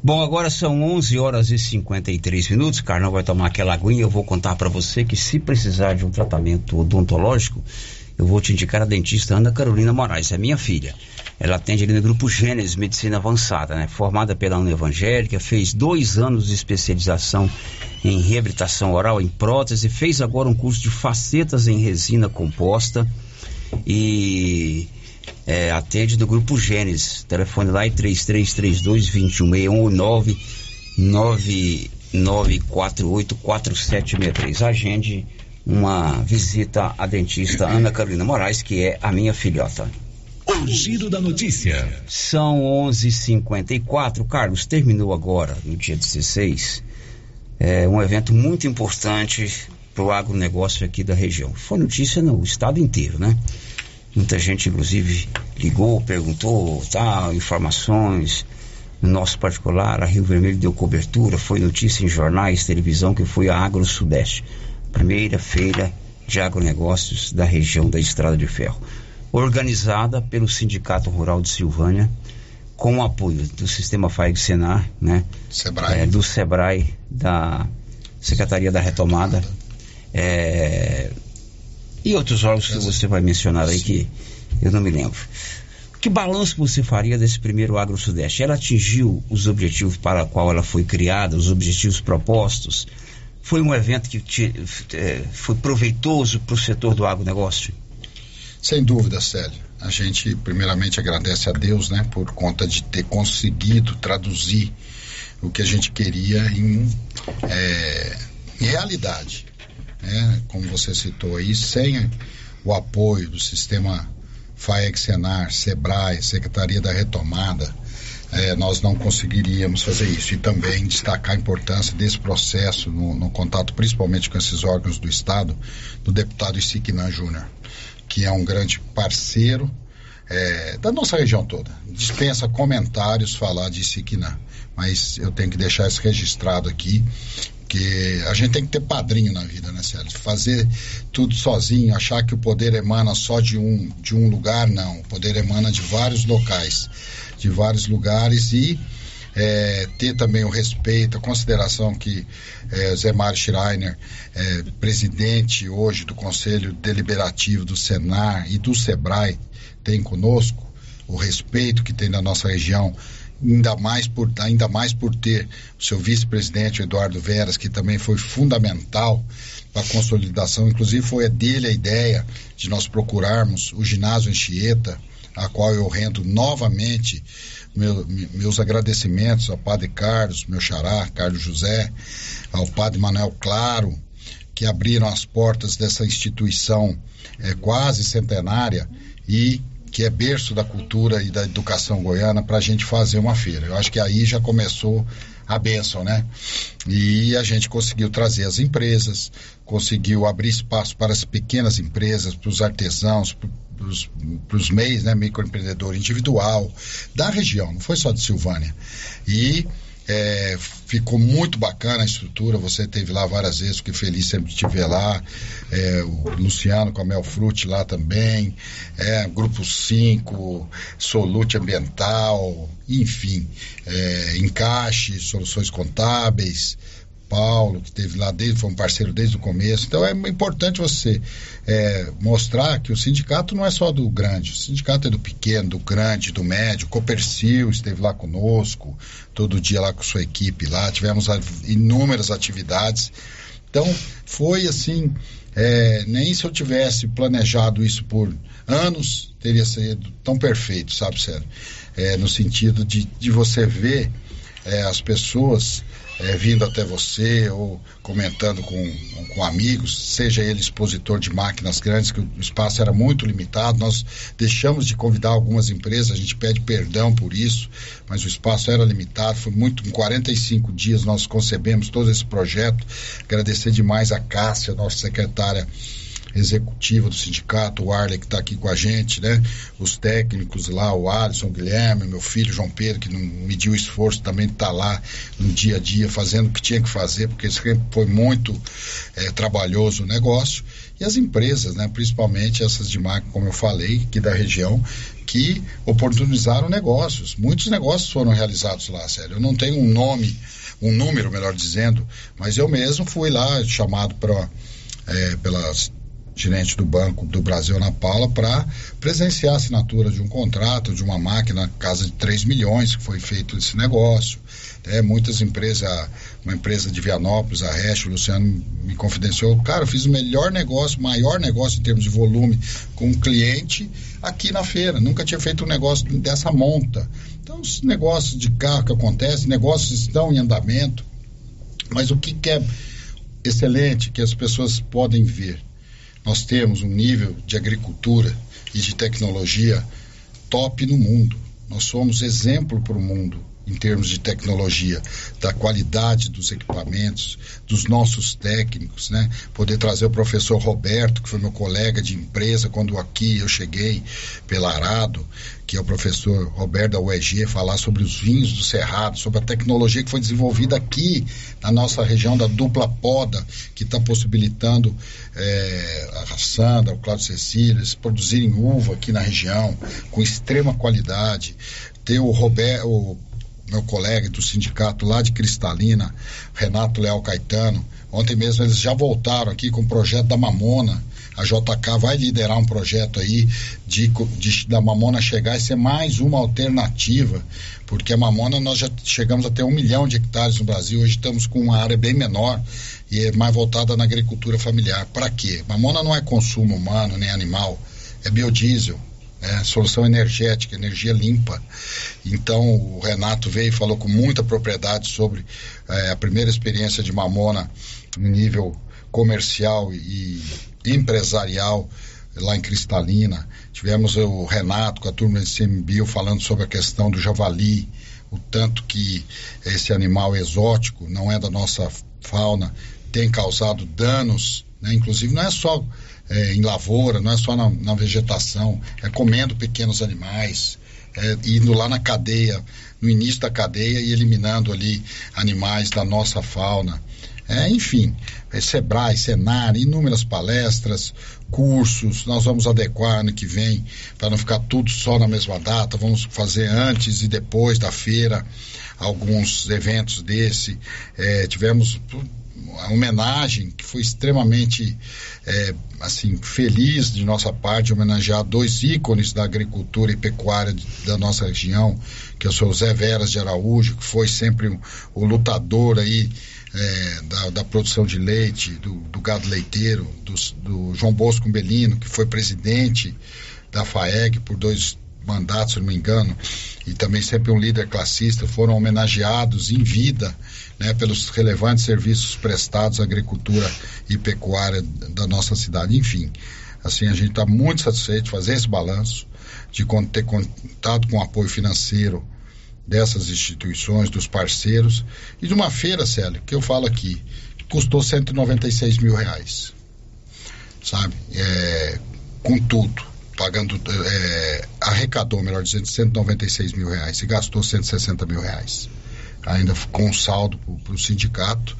Bom, agora são 11 horas e 53 minutos. Carnal vai tomar aquela aguinha. Eu vou contar para você que se precisar de um tratamento odontológico, eu vou te indicar a dentista Ana Carolina Moraes, é minha filha. Ela atende ali no grupo Gênesis Medicina Avançada, né? Formada pela União Evangélica, fez dois anos de especialização em reabilitação oral em prótese, fez agora um curso de facetas em resina composta e é, atende no grupo Gênesis. Telefone lá é 3332 2161 9948 4763. Agende uma visita à dentista Ana Carolina Moraes, que é a minha filhota. O giro da notícia. São 11:54. Carlos terminou agora no dia 16. É um evento muito importante para o agronegócio aqui da região. Foi notícia no estado inteiro, né? Muita gente, inclusive, ligou, perguntou, tá, informações. No nosso particular, a Rio Vermelho deu cobertura, foi notícia em jornais, televisão, que foi a Agro Sudeste, primeira feira de agronegócios da região da Estrada de Ferro, organizada pelo Sindicato Rural de Silvânia, com o apoio do Sistema FAEG Senar, né? Sebrae. É, do Sebrae, da Secretaria da Retomada, é, e outros órgãos que você vai mencionar aí que eu não me lembro. Que balanço você faria desse primeiro Agro Sudeste? Ela atingiu os objetivos para qual ela foi criada, os objetivos propostos? Foi um evento que te, é, foi proveitoso para o setor do agronegócio? Sem dúvida, Célio. A gente, primeiramente, agradece a Deus, né, por conta de ter conseguido traduzir o que a gente queria em, é, em realidade. Né? Como você citou aí, sem o apoio do sistema FAEG Senar, SEBRAE, Secretaria da Retomada, é, nós não conseguiríamos fazer isso. E também destacar a importância desse processo no, no contato, principalmente com esses órgãos do Estado, do deputado Isiquinan Júnior, que é um grande parceiro é, da nossa região toda. Dispensa comentários falar de Isiquinan, mas eu tenho que deixar isso registrado aqui, que a gente tem que ter padrinho na vida, né, Sérgio? Fazer tudo sozinho, achar que o poder emana só de um, de um lugar, não. O poder emana de vários locais, de vários lugares e é, ter também o respeito, a consideração que é, Zé Mário Schreiner, é, presidente hoje do Conselho Deliberativo do Senar e do SEBRAE, tem conosco, o respeito que tem na nossa região ainda mais por, ainda mais por ter o seu vice-presidente, Eduardo Veras, que também foi fundamental para a consolidação, inclusive foi dele a ideia de nós procurarmos o ginásio Anchieta, a qual eu rendo novamente meu, meus agradecimentos ao Padre Carlos, meu xará, Carlos José, ao Padre Manuel Claro, que abriram as portas dessa instituição é, quase centenária e que é berço da cultura e da educação goiana, para a gente fazer uma feira. Eu acho que aí já começou a bênção, né? E a gente conseguiu trazer as empresas, conseguiu abrir espaço para as pequenas empresas, para os artesãos, para os MEIs, né? Microempreendedor individual, da região, não foi só de Silvânia. E é, ficou muito bacana a estrutura. Você teve lá várias vezes, fiquei feliz sempre de te ver lá. É, o Luciano com a Mel Frutti lá também. É, Grupo 5, Solute Ambiental, enfim, é, Encaixe, Soluções Contábeis. Paulo, que teve lá desde, foi um parceiro desde o começo. Então é importante você é, mostrar que o sindicato não é só do grande, o sindicato é do pequeno, do grande, do médio. Copercil esteve lá conosco, todo dia lá com sua equipe lá, tivemos inúmeras atividades. Então foi assim, é, nem se eu tivesse planejado isso por anos teria sido tão perfeito, sabe, Sérgio? É, no sentido de, de você ver é, as pessoas é, vindo até você ou comentando com, com amigos, seja ele expositor de máquinas grandes, que o espaço era muito limitado. Nós deixamos de convidar algumas empresas, a gente pede perdão por isso, mas o espaço era limitado. Foi muito, em 45 dias nós concebemos todo esse projeto. Agradecer demais a Cássia, nossa secretária executiva do sindicato, o Arley que está aqui com a gente, né? Os técnicos lá, o Alisson, o Guilherme, meu filho João Pedro, que não mediu esforço também de estar tá lá no dia a dia fazendo o que tinha que fazer, porque foi muito é, trabalhoso o negócio. E as empresas, né? Principalmente essas de marca, como eu falei, aqui da região, que oportunizaram negócios. Muitos negócios foram realizados lá, sério. Eu não tenho um nome, um número, melhor dizendo, mas eu mesmo fui lá chamado para é, pelas gerente do Banco do Brasil na Paula para presenciar a assinatura de um contrato, de uma máquina, casa de 3 milhões, que foi feito esse negócio. É, muitas empresas, uma empresa de Vianópolis, a Resch, o Luciano me confidenciou, cara, eu fiz o melhor negócio, maior negócio em termos de volume com um cliente aqui na feira. Nunca tinha feito um negócio dessa monta. Então, os negócios de carro que acontecem, negócios estão em andamento, mas o que, que é excelente, que as pessoas podem ver, nós temos um nível de agricultura e de tecnologia top no mundo. Nós somos exemplo para o mundo em termos de tecnologia, da qualidade dos equipamentos, dos nossos técnicos, né? Poder trazer o professor Roberto, que foi meu colega de empresa quando aqui eu cheguei pela Arado, que é o professor Roberto da UEG, falar sobre os vinhos do Cerrado, sobre a tecnologia que foi desenvolvida aqui na nossa região da dupla poda, que está possibilitando é, a Sandra, o Cláudio Cecília, produzirem uva aqui na região com extrema qualidade. Ter o Roberto, meu colega do sindicato lá de Cristalina, Renato Leal Caetano. Ontem mesmo eles já voltaram aqui com o projeto da Mamona. A JK vai liderar um projeto aí de, de, da Mamona chegar e ser mais uma alternativa, porque a Mamona nós já chegamos a ter um milhão de hectares no Brasil, hoje estamos com uma área bem menor e é mais voltada na agricultura familiar. Para quê? Mamona não é consumo humano nem animal, é biodiesel né? solução energética, energia limpa. Então o Renato veio e falou com muita propriedade sobre é, a primeira experiência de Mamona em nível comercial e empresarial lá em Cristalina. Tivemos o Renato com a turma de CMBio falando sobre a questão do javali, o tanto que esse animal exótico, não é da nossa fauna, tem causado danos, né? inclusive não é só é, em lavoura, não é só na, na, vegetação, é comendo pequenos animais, é, indo lá na cadeia, no início da cadeia e eliminando ali animais da nossa fauna. É, enfim, é Sebrae, Senar, inúmeras palestras, cursos, nós vamos adequar ano que vem, para não ficar tudo só na mesma data, vamos fazer antes e depois da feira alguns eventos desse. É, tivemos a homenagem que foi extremamente é, assim feliz de nossa parte homenagear dois ícones da agricultura e pecuária de, da nossa região que é o Zé Veras de Araújo que foi sempre o, o lutador aí é, da, da, produção de leite do, do gado leiteiro do, do João Bosco Belino que foi presidente da FAEG por dois mandatos, se não me engano, e também sempre um líder classista, foram homenageados em vida né, pelos relevantes serviços prestados à agricultura e pecuária da nossa cidade. Enfim, assim, a gente está muito satisfeito de fazer esse balanço, de ter contado com o apoio financeiro dessas instituições, dos parceiros, e de uma feira, Célio, que eu falo aqui, que custou 196 mil reais. Sabe? É, com tudo pagando, é, arrecadou, melhor dizendo, 196 mil reais e gastou 160 mil reais. Ainda com saldo para o sindicato,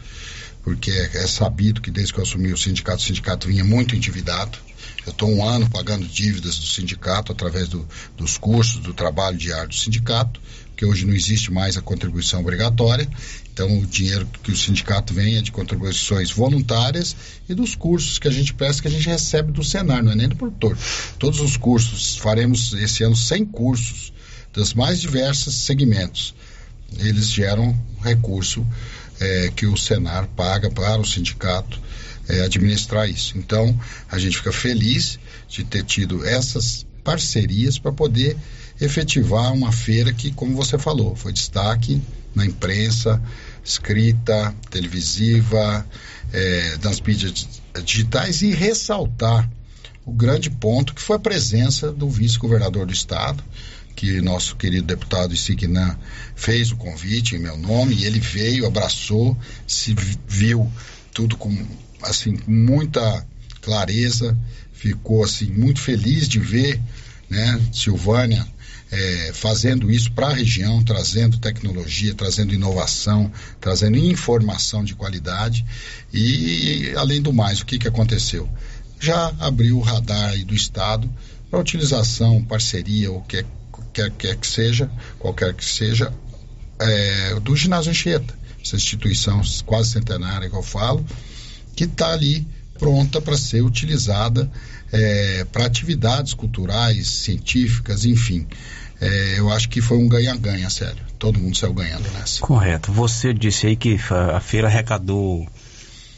porque é, é, sabido que desde que eu assumi o sindicato, o sindicato vinha muito endividado. Eu estou um ano pagando dívidas do sindicato através do, dos cursos, do trabalho diário do sindicato, que hoje não existe mais a contribuição obrigatória. Então, o dinheiro que o sindicato vem é de contribuições voluntárias e dos cursos que a gente presta, que a gente recebe do Senar, não é nem do produtor. Todos os cursos, faremos esse ano 100 cursos dos mais diversos segmentos. Eles geram recurso é, que o Senar paga para o sindicato é, administrar isso. Então, a gente fica feliz de ter tido essas parcerias para poder efetivar uma feira que, como você falou, foi destaque na imprensa, escrita, televisiva, é, nas mídias digitais e ressaltar o grande ponto que foi a presença do vice-governador do estado, que nosso querido deputado Isignan fez o convite em meu nome e ele veio, abraçou, se viu tudo com assim muita clareza, ficou assim muito feliz de ver, né, Silvânia é, fazendo isso para a região, trazendo tecnologia, trazendo inovação, trazendo informação de qualidade e, além do mais, o que, que aconteceu? Já abriu o radar do Estado para utilização, parceria, ou quer, quer, quer que seja, qualquer que seja, é, do ginásio Anchieta, essa instituição quase centenária que eu falo, que está ali pronta para ser utilizada é, para atividades culturais, científicas, enfim. É, eu acho que foi um ganha-ganha, sério. Todo mundo saiu ganhando nessa. Correto. Você disse aí que a feira arrecadou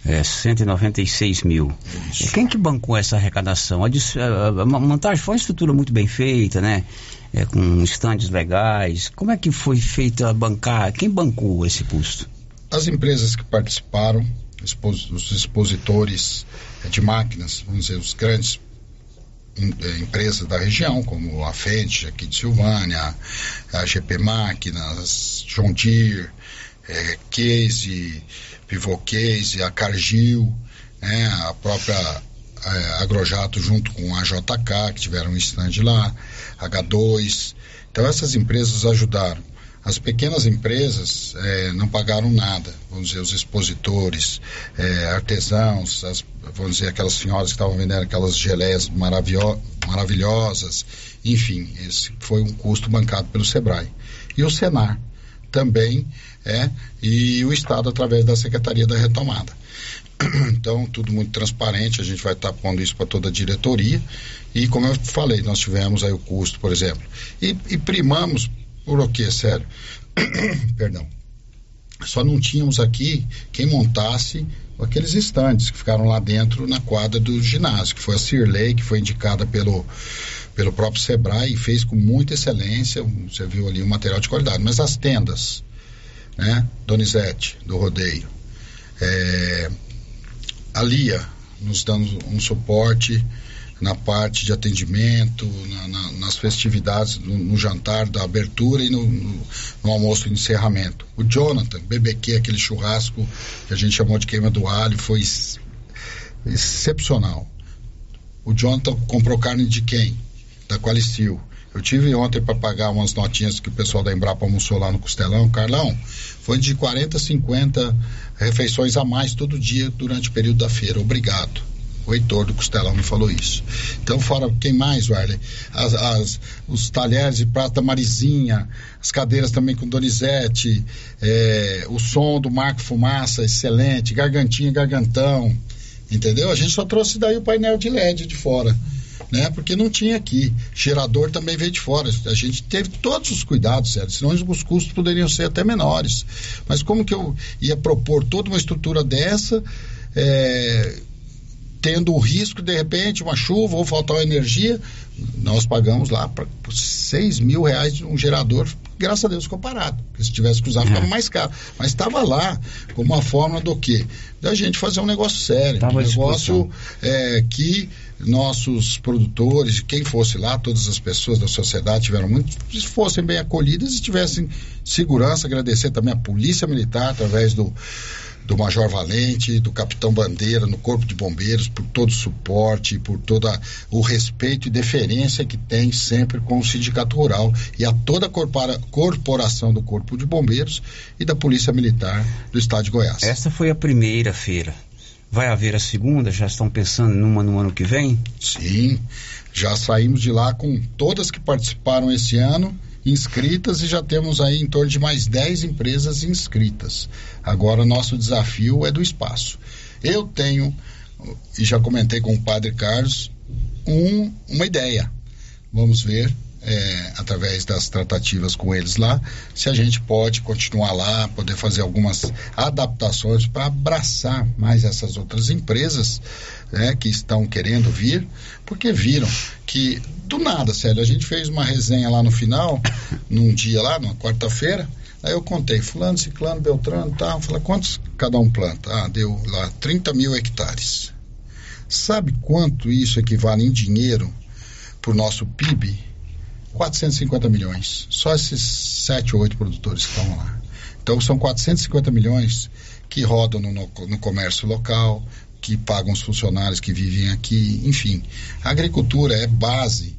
é, 196 mil. Isso. Quem que bancou essa arrecadação? A, a, a, montagem foi uma estrutura muito bem feita, né? É, com estandes legais. Como é que foi feita a bancar? Quem bancou esse custo? As empresas que participaram, os expositores de máquinas, vamos dizer, os grandes eh, empresas da região, como a Fendt aqui de Silvânia, a GP Máquinas, John Deere, Case, Pivot Case, a Cargill, né, a própria eh, Agrojato junto com a JK, que tiveram um stand lá, H2. Então essas empresas ajudaram. As pequenas empresas eh, não pagaram nada, vamos dizer, os expositores, eh, artesãos, as- vamos dizer, aquelas senhoras que estavam vendendo aquelas geleias maravilhosas, enfim, esse foi um custo bancado pelo SEBRAE. E o SENAR também é, e o Estado através da Secretaria da Retomada. [clears throat] Então, tudo muito transparente, a gente vai estar pondo isso para toda a diretoria. E como eu falei, nós tivemos aí o custo, por exemplo. E, e primamos por o quê, sério? [clears throat] Perdão. Só não tínhamos aqui quem montasse aqueles estandes que ficaram lá dentro na quadra do ginásio, que foi a Cirlei, que foi indicada pelo, pelo próprio Sebrae e fez com muita excelência. Você viu ali o material de qualidade. Mas as tendas, né? Donizete, do Rodeio. É, a Lia nos dando um suporte na parte de atendimento, na- na- nas festividades, no, no jantar da abertura e no, no- no almoço de encerramento. O Jonathan, BBQ, aquele churrasco que a gente chamou de queima do alho, foi ex- excepcional. O Jonathan comprou carne de quem? Da Qualicil. Eu tive ontem para pagar umas notinhas que o pessoal da Embrapa almoçou lá no Costelão. Carlão, foi de 40, 50 refeições a mais todo dia durante o período da feira. Obrigado. O Heitor do Costelão me falou isso. Então, fora quem mais, Warley? As, as- os talheres de prata Marizinha, as cadeiras também com Donizete, eh, o som do Marco Fumaça, excelente, Gargantinha, Gargantão, entendeu? A gente só trouxe daí o painel de LED de fora, né? Porque não tinha aqui. Gerador também veio de fora. A gente teve todos os cuidados, sério, senão os custos poderiam ser até menores. Mas como que eu ia propor toda uma estrutura dessa, eh, tendo o risco, de repente, uma chuva ou faltar energia, nós pagamos lá para 6 mil reais um gerador. Graças a Deus ficou parado. Porque se tivesse que usar, ficava mais caro. Mas estava lá como uma forma do quê? Da gente fazer um negócio sério. Tava um à negócio é, que nossos produtores, quem fosse lá, todas as pessoas da sociedade tiveram muito, fossem bem acolhidas e tivessem segurança. Agradecer também a Polícia Militar, através do, do Major Valente, do Capitão Bandeira, no Corpo de Bombeiros, por todo o suporte, por todo o respeito e deferência que tem sempre com o Sindicato Rural e a toda a corpora- corporação do Corpo de Bombeiros e da Polícia Militar do Estado de Goiás. Essa foi a primeira feira. Vai haver a segunda? Já estão pensando numa no ano que vem? Sim, já saímos de lá com todas que participaram esse ano inscritas e já temos aí em torno de mais 10 empresas inscritas. Agora nosso desafio é do espaço. Eu tenho, e já comentei com o Padre Carlos, um- uma ideia. Vamos ver, é, através das tratativas com eles lá, se a gente pode continuar lá, poder fazer algumas adaptações para abraçar mais essas outras empresas né, que estão querendo vir, porque viram que do nada, sério, a gente fez uma resenha lá no final, [coughs] num dia lá, numa quarta-feira, aí eu contei, fulano, ciclano, beltrano, tal, falei, quantos cada um planta? Ah, deu lá 30 mil hectares. Sabe quanto isso equivale em dinheiro para o nosso PIB? 450 milhões. Só esses sete ou oito produtores que estão lá. Então são 450 milhões que rodam no, no comércio local, que pagam os funcionários que vivem aqui, enfim. A agricultura é base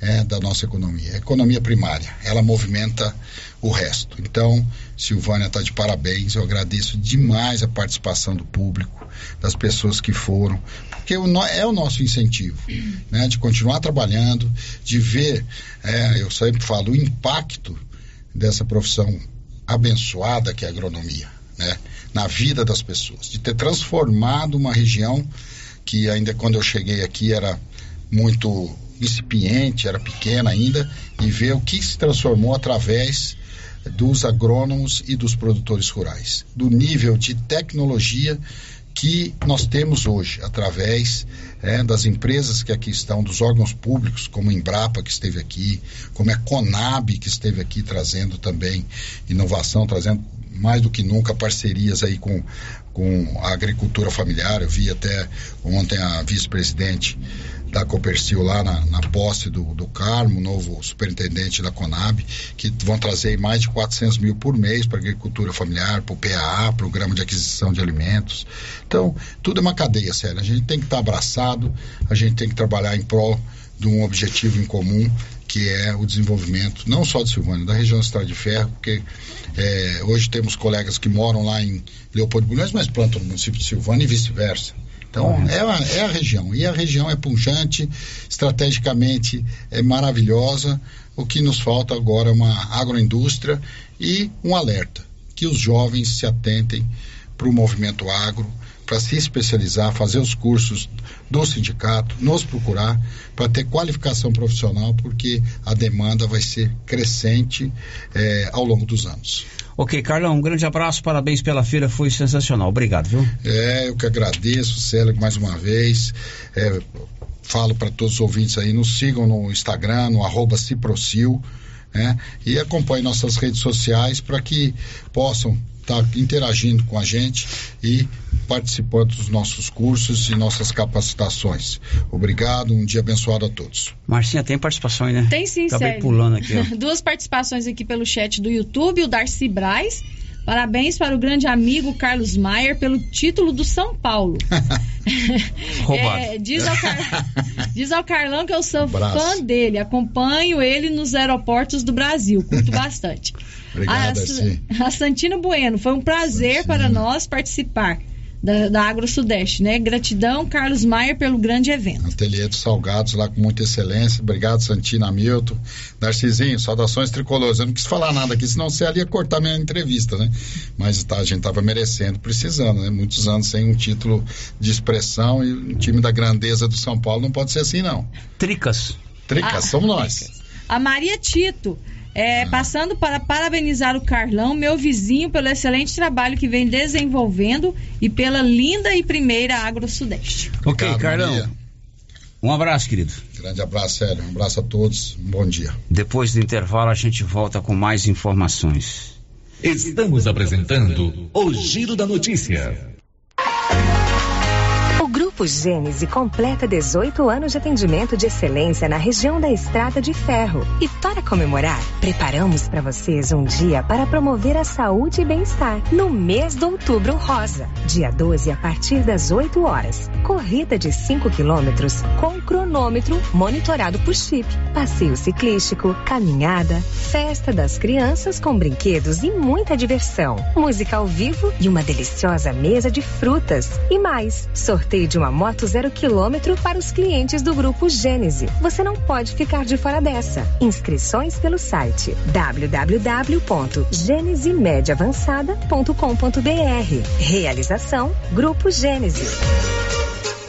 é, da nossa economia, é economia primária. Ela movimenta o resto. Então, Silvânia está de parabéns. Eu agradeço demais a participação do público, das pessoas que foram, porque é o nosso incentivo, né, de continuar trabalhando, de ver, é, eu sempre falo, o impacto dessa profissão abençoada que é a agronomia, né, na vida das pessoas, de ter transformado uma região que ainda quando eu cheguei aqui era muito incipiente, era pequena ainda, e ver o que se transformou através dos agrônomos e dos produtores rurais, do nível de tecnologia que nós temos hoje, através é, das empresas que aqui estão, dos órgãos públicos, como a Embrapa, que esteve aqui, como a Conab, que esteve aqui trazendo também inovação, trazendo mais do que nunca parcerias aí com, com a agricultura familiar. Eu vi até ontem a vice-presidente da Copercil lá na, na posse do, do Carmo, novo superintendente da Conab, que vão trazer mais de 400 mil por mês para a agricultura familiar, para o PAA, Programa de Aquisição de Alimentos. Então, tudo é uma cadeia, sério. A gente tem que estar abraçado, a gente tem que trabalhar em prol de um objetivo em comum, que é o desenvolvimento, não só de Silvânia, da região da Estrada de Ferro, porque é, hoje temos colegas que moram lá em Leopoldo Bulhões, mas plantam no município de Silvânia e vice-versa. Então, é a, é a região. E a região é punjante, estrategicamente é maravilhosa. O que nos falta agora é uma agroindústria e um alerta: que os jovens se atentem para o movimento agro, para se especializar, fazer os cursos do sindicato, nos procurar para ter qualificação profissional, porque a demanda vai ser crescente eh, ao longo dos anos. Ok, Carlão, um grande abraço, parabéns pela feira, foi sensacional. Obrigado, viu? É, eu que agradeço, Célio, mais uma vez. É, falo para todos os ouvintes aí, nos sigam no Instagram, no arroba Ciprocil, né? E acompanhem nossas redes sociais para que possam estar tá interagindo com a gente e participando dos nossos cursos e nossas capacitações. Obrigado, um dia abençoado a todos. Marcinha, tem participação aí, né? Tem sim, Acabei Sérgio. pulando aqui, ó. [laughs] Duas participações aqui pelo chat do YouTube, o Darcy Braz. Parabéns para o grande amigo Carlos Maier pelo título do São Paulo. [laughs] Roubado. É, diz, ao Car- [laughs] diz ao Carlão que eu sou Abraço. fã dele. Acompanho ele nos aeroportos do Brasil. Curto bastante. Obrigado, a, Darcy. a Santina Bueno, foi um prazer para nós participar da, da Agro Sudeste, né? Gratidão, Carlos Maier, pelo grande evento. Ateliê dos Salgados lá com muita excelência. Obrigado, Santina Hamilton. Narcisinho, saudações tricolores. Eu não quis falar nada aqui, senão você ali ia cortar minha entrevista, né? Mas tá, a gente tava merecendo, precisando, né? Muitos anos sem um título de expressão e um time da grandeza do São Paulo não pode ser assim, não. Tricas. Tricas, Ah, somos nós. A Maria Tito, é, passando para parabenizar o Carlão, meu vizinho, pelo excelente trabalho que vem desenvolvendo e pela linda e primeira Agro Sudeste. Ok, Obrigado, Carlão. Maria. Um abraço, querido. Grande abraço, Sérgio. Um abraço a todos. Um bom dia. Depois do intervalo a gente volta com mais informações. Estamos apresentando o Giro da Notícia. O Grupo Gênese completa 18 anos de atendimento de excelência na região da Estrada de Ferro. E para comemorar, preparamos para vocês um dia para promover a saúde e bem-estar no mês de Outubro Rosa. Dia 12 a partir das 8 horas. Corrida de 5 quilômetros com cronômetro monitorado por chip. Passeio ciclístico, caminhada, festa das crianças com brinquedos e muita diversão. Música ao vivo e uma deliciosa mesa de frutas. E mais, sorteio de uma moto zero quilômetro para os clientes do Grupo Gênese. Você não pode ficar de fora dessa. Inscrições pelo site www.genesimediaavançada.com.br. Realização Grupo Gênese.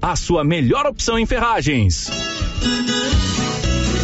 a sua melhor opção em ferragens.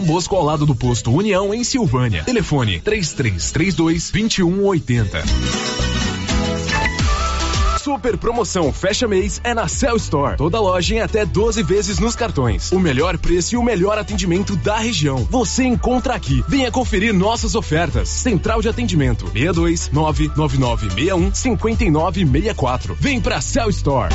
Bosco ao lado do posto União em Silvânia. Telefone 3332 2180. Super promoção fecha mês é na Cell Store. Toda loja em até 12 vezes nos cartões. O melhor preço e o melhor atendimento da região. Você encontra aqui. Venha conferir nossas ofertas. Central de atendimento 62 99961 5964. Vem pra Cell Store.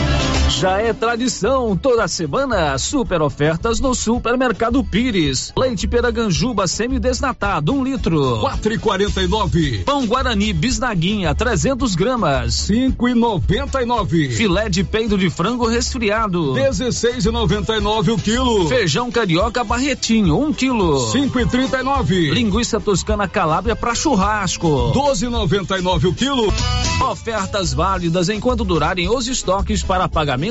Já é tradição, toda semana, super ofertas no Supermercado Pires. Leite Peraganjuba semi-desnatado, um litro. Quatro e quarenta e nove. Pão Guarani Bisnaguinha, 300 gramas. Cinco e noventa e nove. Filé de peito de frango resfriado. Dezesseis e noventa e nove o quilo. Feijão carioca barretinho, um quilo. Cinco e trinta e nove. Linguiça toscana calábria para churrasco. Doze e noventa e nove o quilo. Ofertas válidas enquanto durarem os estoques para pagamento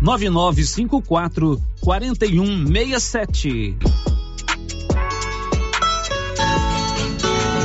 9954 4167.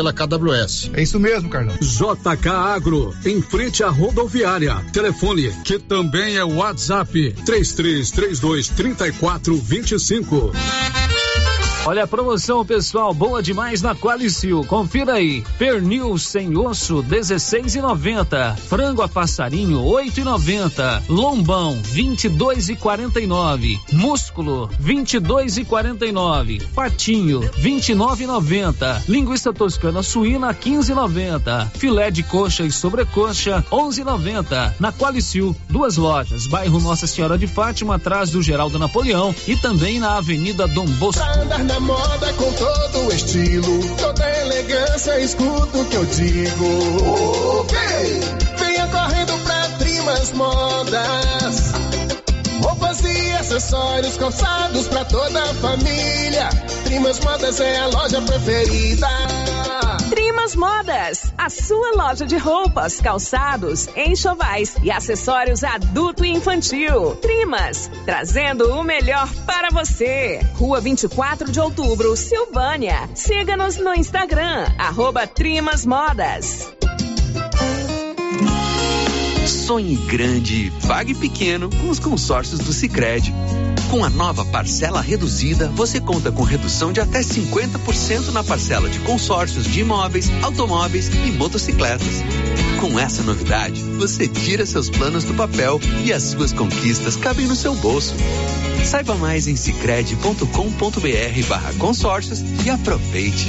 pela KWS. É isso mesmo, Carlão. JK Agro, em frente à rodoviária. Telefone, que também é WhatsApp, 3332 3425. Olha a promoção, pessoal, boa demais na Qualicil. Confira aí. Pernil sem osso, 16,90. Frango a passarinho, 8,90. Lombão, 22,49. Músculo, 22,49. Patinho, 29,90. Linguiça toscana suína, 15,90. Filé de coxa e sobrecoxa, 11,90. Na Qualicil, duas lojas. Bairro Nossa Senhora de Fátima, atrás do Geraldo Napoleão e também na Avenida Dom Bosco na moda com todo o estilo, toda elegância, escuta o que eu digo. Okay. Venha correndo pra Trimas Modas. Roupas e acessórios calçados pra toda a família. Trimas Modas é a loja preferida. Trimas Modas, a sua loja de roupas, calçados, enxovais e acessórios adulto e infantil. Trimas, trazendo o melhor para você. Rua 24 de outubro, Silvânia. Siga-nos no Instagram, arroba Trimas Modas. Sonhe grande, pague pequeno com os consórcios do Sicredi. Com a nova parcela reduzida, você conta com redução de até 50% na parcela de consórcios de imóveis, automóveis e motocicletas. Com essa novidade, você tira seus planos do papel e as suas conquistas cabem no seu bolso. Saiba mais em cicred.com.br barra consórcios e aproveite.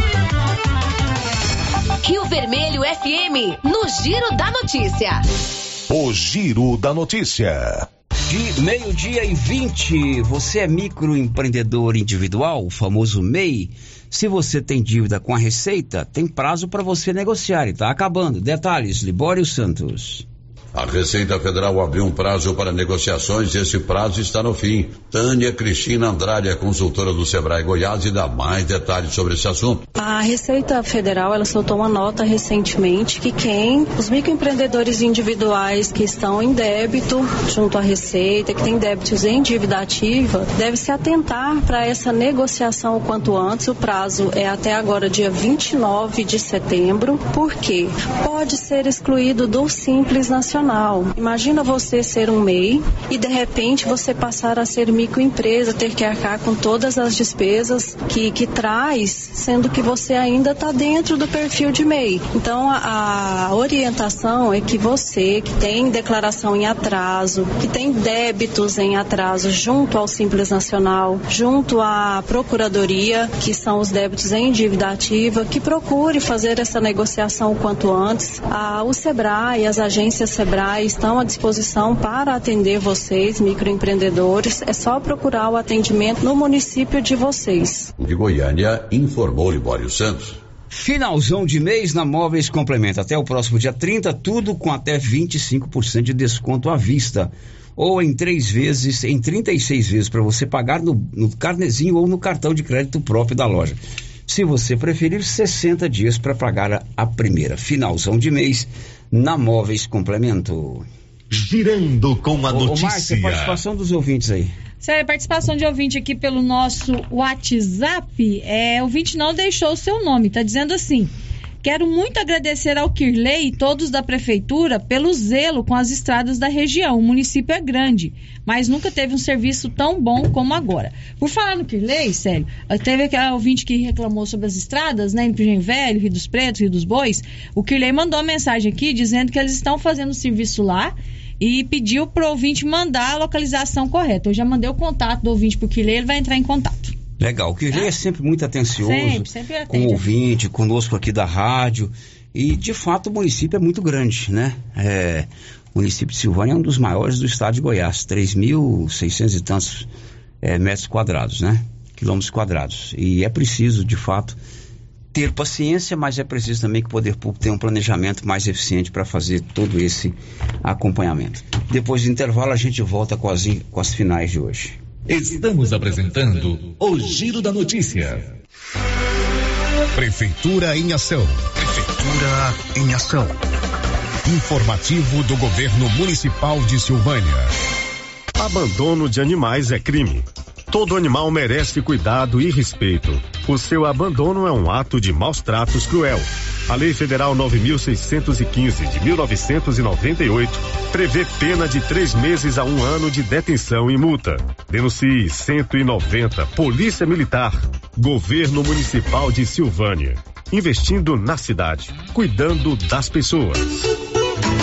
Rio Vermelho FM, no Giro da Notícia. O Giro da Notícia. De meio-dia e 20, você é microempreendedor individual, o famoso MEI? Se você tem dívida com a Receita, tem prazo para você negociar e está acabando. Detalhes, Libório Santos. A Receita Federal abriu um prazo para negociações e esse prazo está no fim. Tânia Cristina Andrade é consultora do Sebrae Goiás e dá mais detalhes sobre esse assunto. A Receita Federal ela soltou uma nota recentemente que quem os microempreendedores individuais que estão em débito junto à Receita, que tem débitos em dívida ativa, deve se atentar para essa negociação o quanto antes. O prazo é até agora dia 29 de setembro. Por quê? Pode ser excluído do Simples Nacional Imagina você ser um MEI e de repente você passar a ser microempresa, ter que arcar com todas as despesas que, que traz, sendo que você ainda está dentro do perfil de MEI. Então a, a orientação é que você que tem declaração em atraso, que tem débitos em atraso junto ao Simples Nacional, junto à Procuradoria, que são os débitos em dívida ativa, que procure fazer essa negociação o quanto antes. Ah, o Sebrae, as agências Sebrae Sebrae estão à disposição para atender vocês, microempreendedores. É só procurar o atendimento no município de vocês. De Goiânia, informou Libório Santos. Finalzão de mês na Móveis Complementa. Até o próximo dia 30, tudo com até 25% de desconto à vista. Ou em três vezes, em 36 vezes, para você pagar no, no carnezinho ou no cartão de crédito próprio da loja. Se você preferir, 60 dias para pagar a, a primeira. Finalzão de mês na Móveis Complemento. Girando com a Ô, notícia. Ô, Márcia, participação dos ouvintes aí. Sério, participação de ouvinte aqui pelo nosso WhatsApp. É, o ouvinte não deixou o seu nome, tá dizendo assim. Quero muito agradecer ao Kirley e todos da prefeitura pelo zelo com as estradas da região. O município é grande, mas nunca teve um serviço tão bom como agora. Por falar no Kirley, sério, teve aquele ouvinte que reclamou sobre as estradas, né, em Engenho Velho, Rio dos Pretos, Rio dos Bois. O Kirley mandou uma mensagem aqui dizendo que eles estão fazendo o serviço lá e pediu pro ouvinte mandar a localização correta. Eu já mandei o contato do ouvinte pro Kirley, ele vai entrar em contato. Legal. O Kirley é sempre muito atencioso Sempre, sempre com o ouvinte, conosco aqui da rádio. E, de fato, o município é muito grande, né? É, o município de Silvânia é um dos maiores do estado de Goiás. 3.600 e tantos é, metros quadrados, né? Quilômetros quadrados. E é preciso, de fato, ter paciência, mas é preciso também que o poder público tenha um planejamento mais eficiente para fazer todo esse acompanhamento. Depois do intervalo, a gente volta com as, com as finais de hoje. Estamos apresentando o Giro da Notícia. Prefeitura em ação. Prefeitura em ação. Informativo do Governo Municipal de Silvânia. Abandono de animais é crime. Todo animal merece cuidado e respeito. O seu abandono é um ato de maus tratos cruel. A Lei Federal 9.615 de 1998 prevê pena de três meses a um ano de detenção e multa. Denuncie 190 Polícia Militar, Governo Municipal de Silvânia. Investindo na cidade, cuidando das pessoas.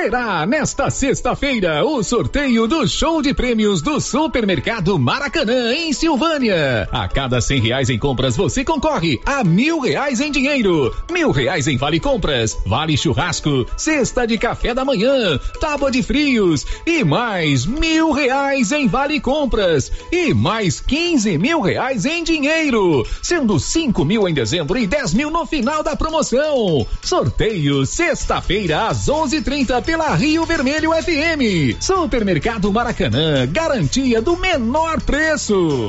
Será nesta sexta-feira o sorteio do show de prêmios do Supermercado Maracanã, em Silvânia. A cada cem reais em compras, você concorre a mil reais em dinheiro, mil reais em vale compras, vale churrasco, cesta de café da manhã, tábua de frios e mais mil reais em vale compras e mais quinze mil reais em dinheiro, sendo cinco mil em dezembro e dez mil no final da promoção. Sorteio sexta-feira às onze trinta pela Rio Vermelho FM. Supermercado Maracanã, garantia do menor preço.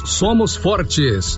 somos fortes.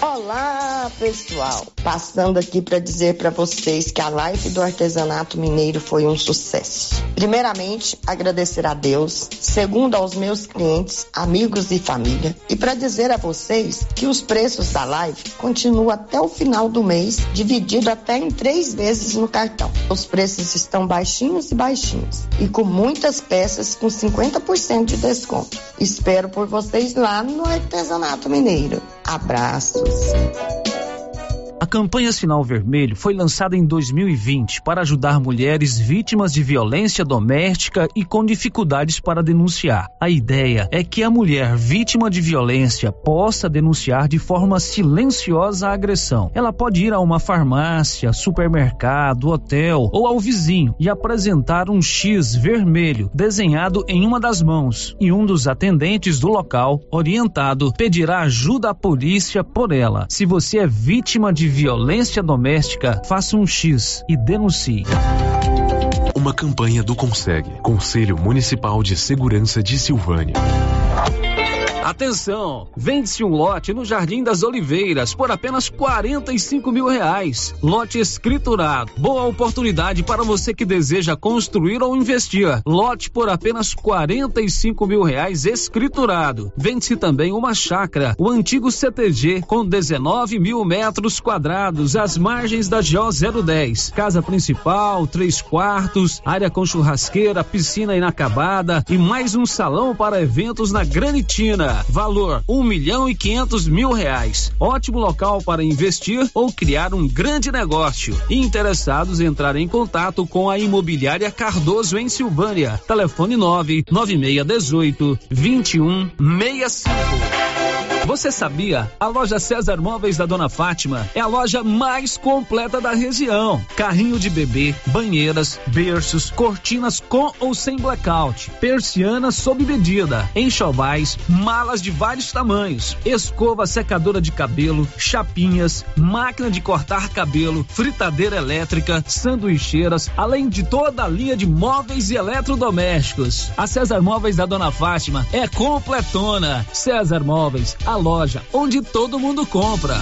Olá, pessoal! Passando aqui para dizer para vocês que a live do artesanato mineiro foi um sucesso. Primeiramente, agradecer a Deus, segundo aos meus clientes, amigos e família, e para dizer a vocês que os preços da live continuam até o final do mês, dividido até em três vezes no cartão. Os preços estão baixinhos e baixinhos, e com muitas peças com 50% de desconto. Espero por vocês lá no artesanato mineiro. Abraços! Campanha Sinal Vermelho foi lançada em 2020 para ajudar mulheres vítimas de violência doméstica e com dificuldades para denunciar. A ideia é que a mulher vítima de violência possa denunciar de forma silenciosa a agressão. Ela pode ir a uma farmácia, supermercado, hotel ou ao vizinho e apresentar um X vermelho desenhado em uma das mãos e um dos atendentes do local, orientado, pedirá ajuda à polícia por ela. Se você é vítima de violência doméstica, faça um X e denuncie. Uma campanha do Consegue, Conselho Municipal de Segurança de Silvânia. Atenção! Vende-se um lote no Jardim das Oliveiras por apenas 45 mil reais. Lote escriturado. Boa oportunidade para você que deseja construir ou investir. Lote por apenas 45 mil reais escriturado. Vende-se também uma chácara, o antigo CTG, com 19 mil metros quadrados, às margens da GO 010. Casa principal, três quartos, área com churrasqueira, piscina inacabada e mais um salão para eventos na Granitina. Valor um milhão e quinhentos mil reais. Ótimo local para investir ou criar um grande negócio. Interessados entrarem em contato com a imobiliária Cardoso em Silvânia. Telefone nove nove meia dezoito vinte e um meia cinco. Você sabia? A loja César Móveis da Dona Fátima é a loja mais completa da região. Carrinho de bebê, banheiras, berços, cortinas com ou sem blackout, persianas sob medida, enxovais, malas de vários tamanhos, escova secadora de cabelo, chapinhas, máquina de cortar cabelo, fritadeira elétrica, sanduicheiras, além de toda a linha de móveis e eletrodomésticos. A César Móveis da Dona Fátima é completona. César Móveis, a loja onde todo mundo compra.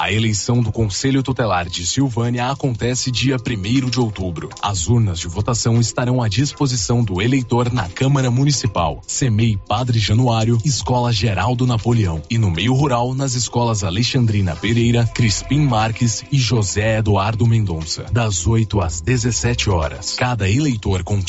A eleição do Conselho Tutelar de Silvânia acontece dia 1 de outubro. As urnas de votação estarão à disposição do eleitor na Câmara Municipal, CEMEI Padre Januário, Escola Geraldo Napoleão e no meio rural nas escolas Alexandrina Pereira, Crispim Marques e José Eduardo Mendonça, das 8 às 17 horas. Cada eleitor com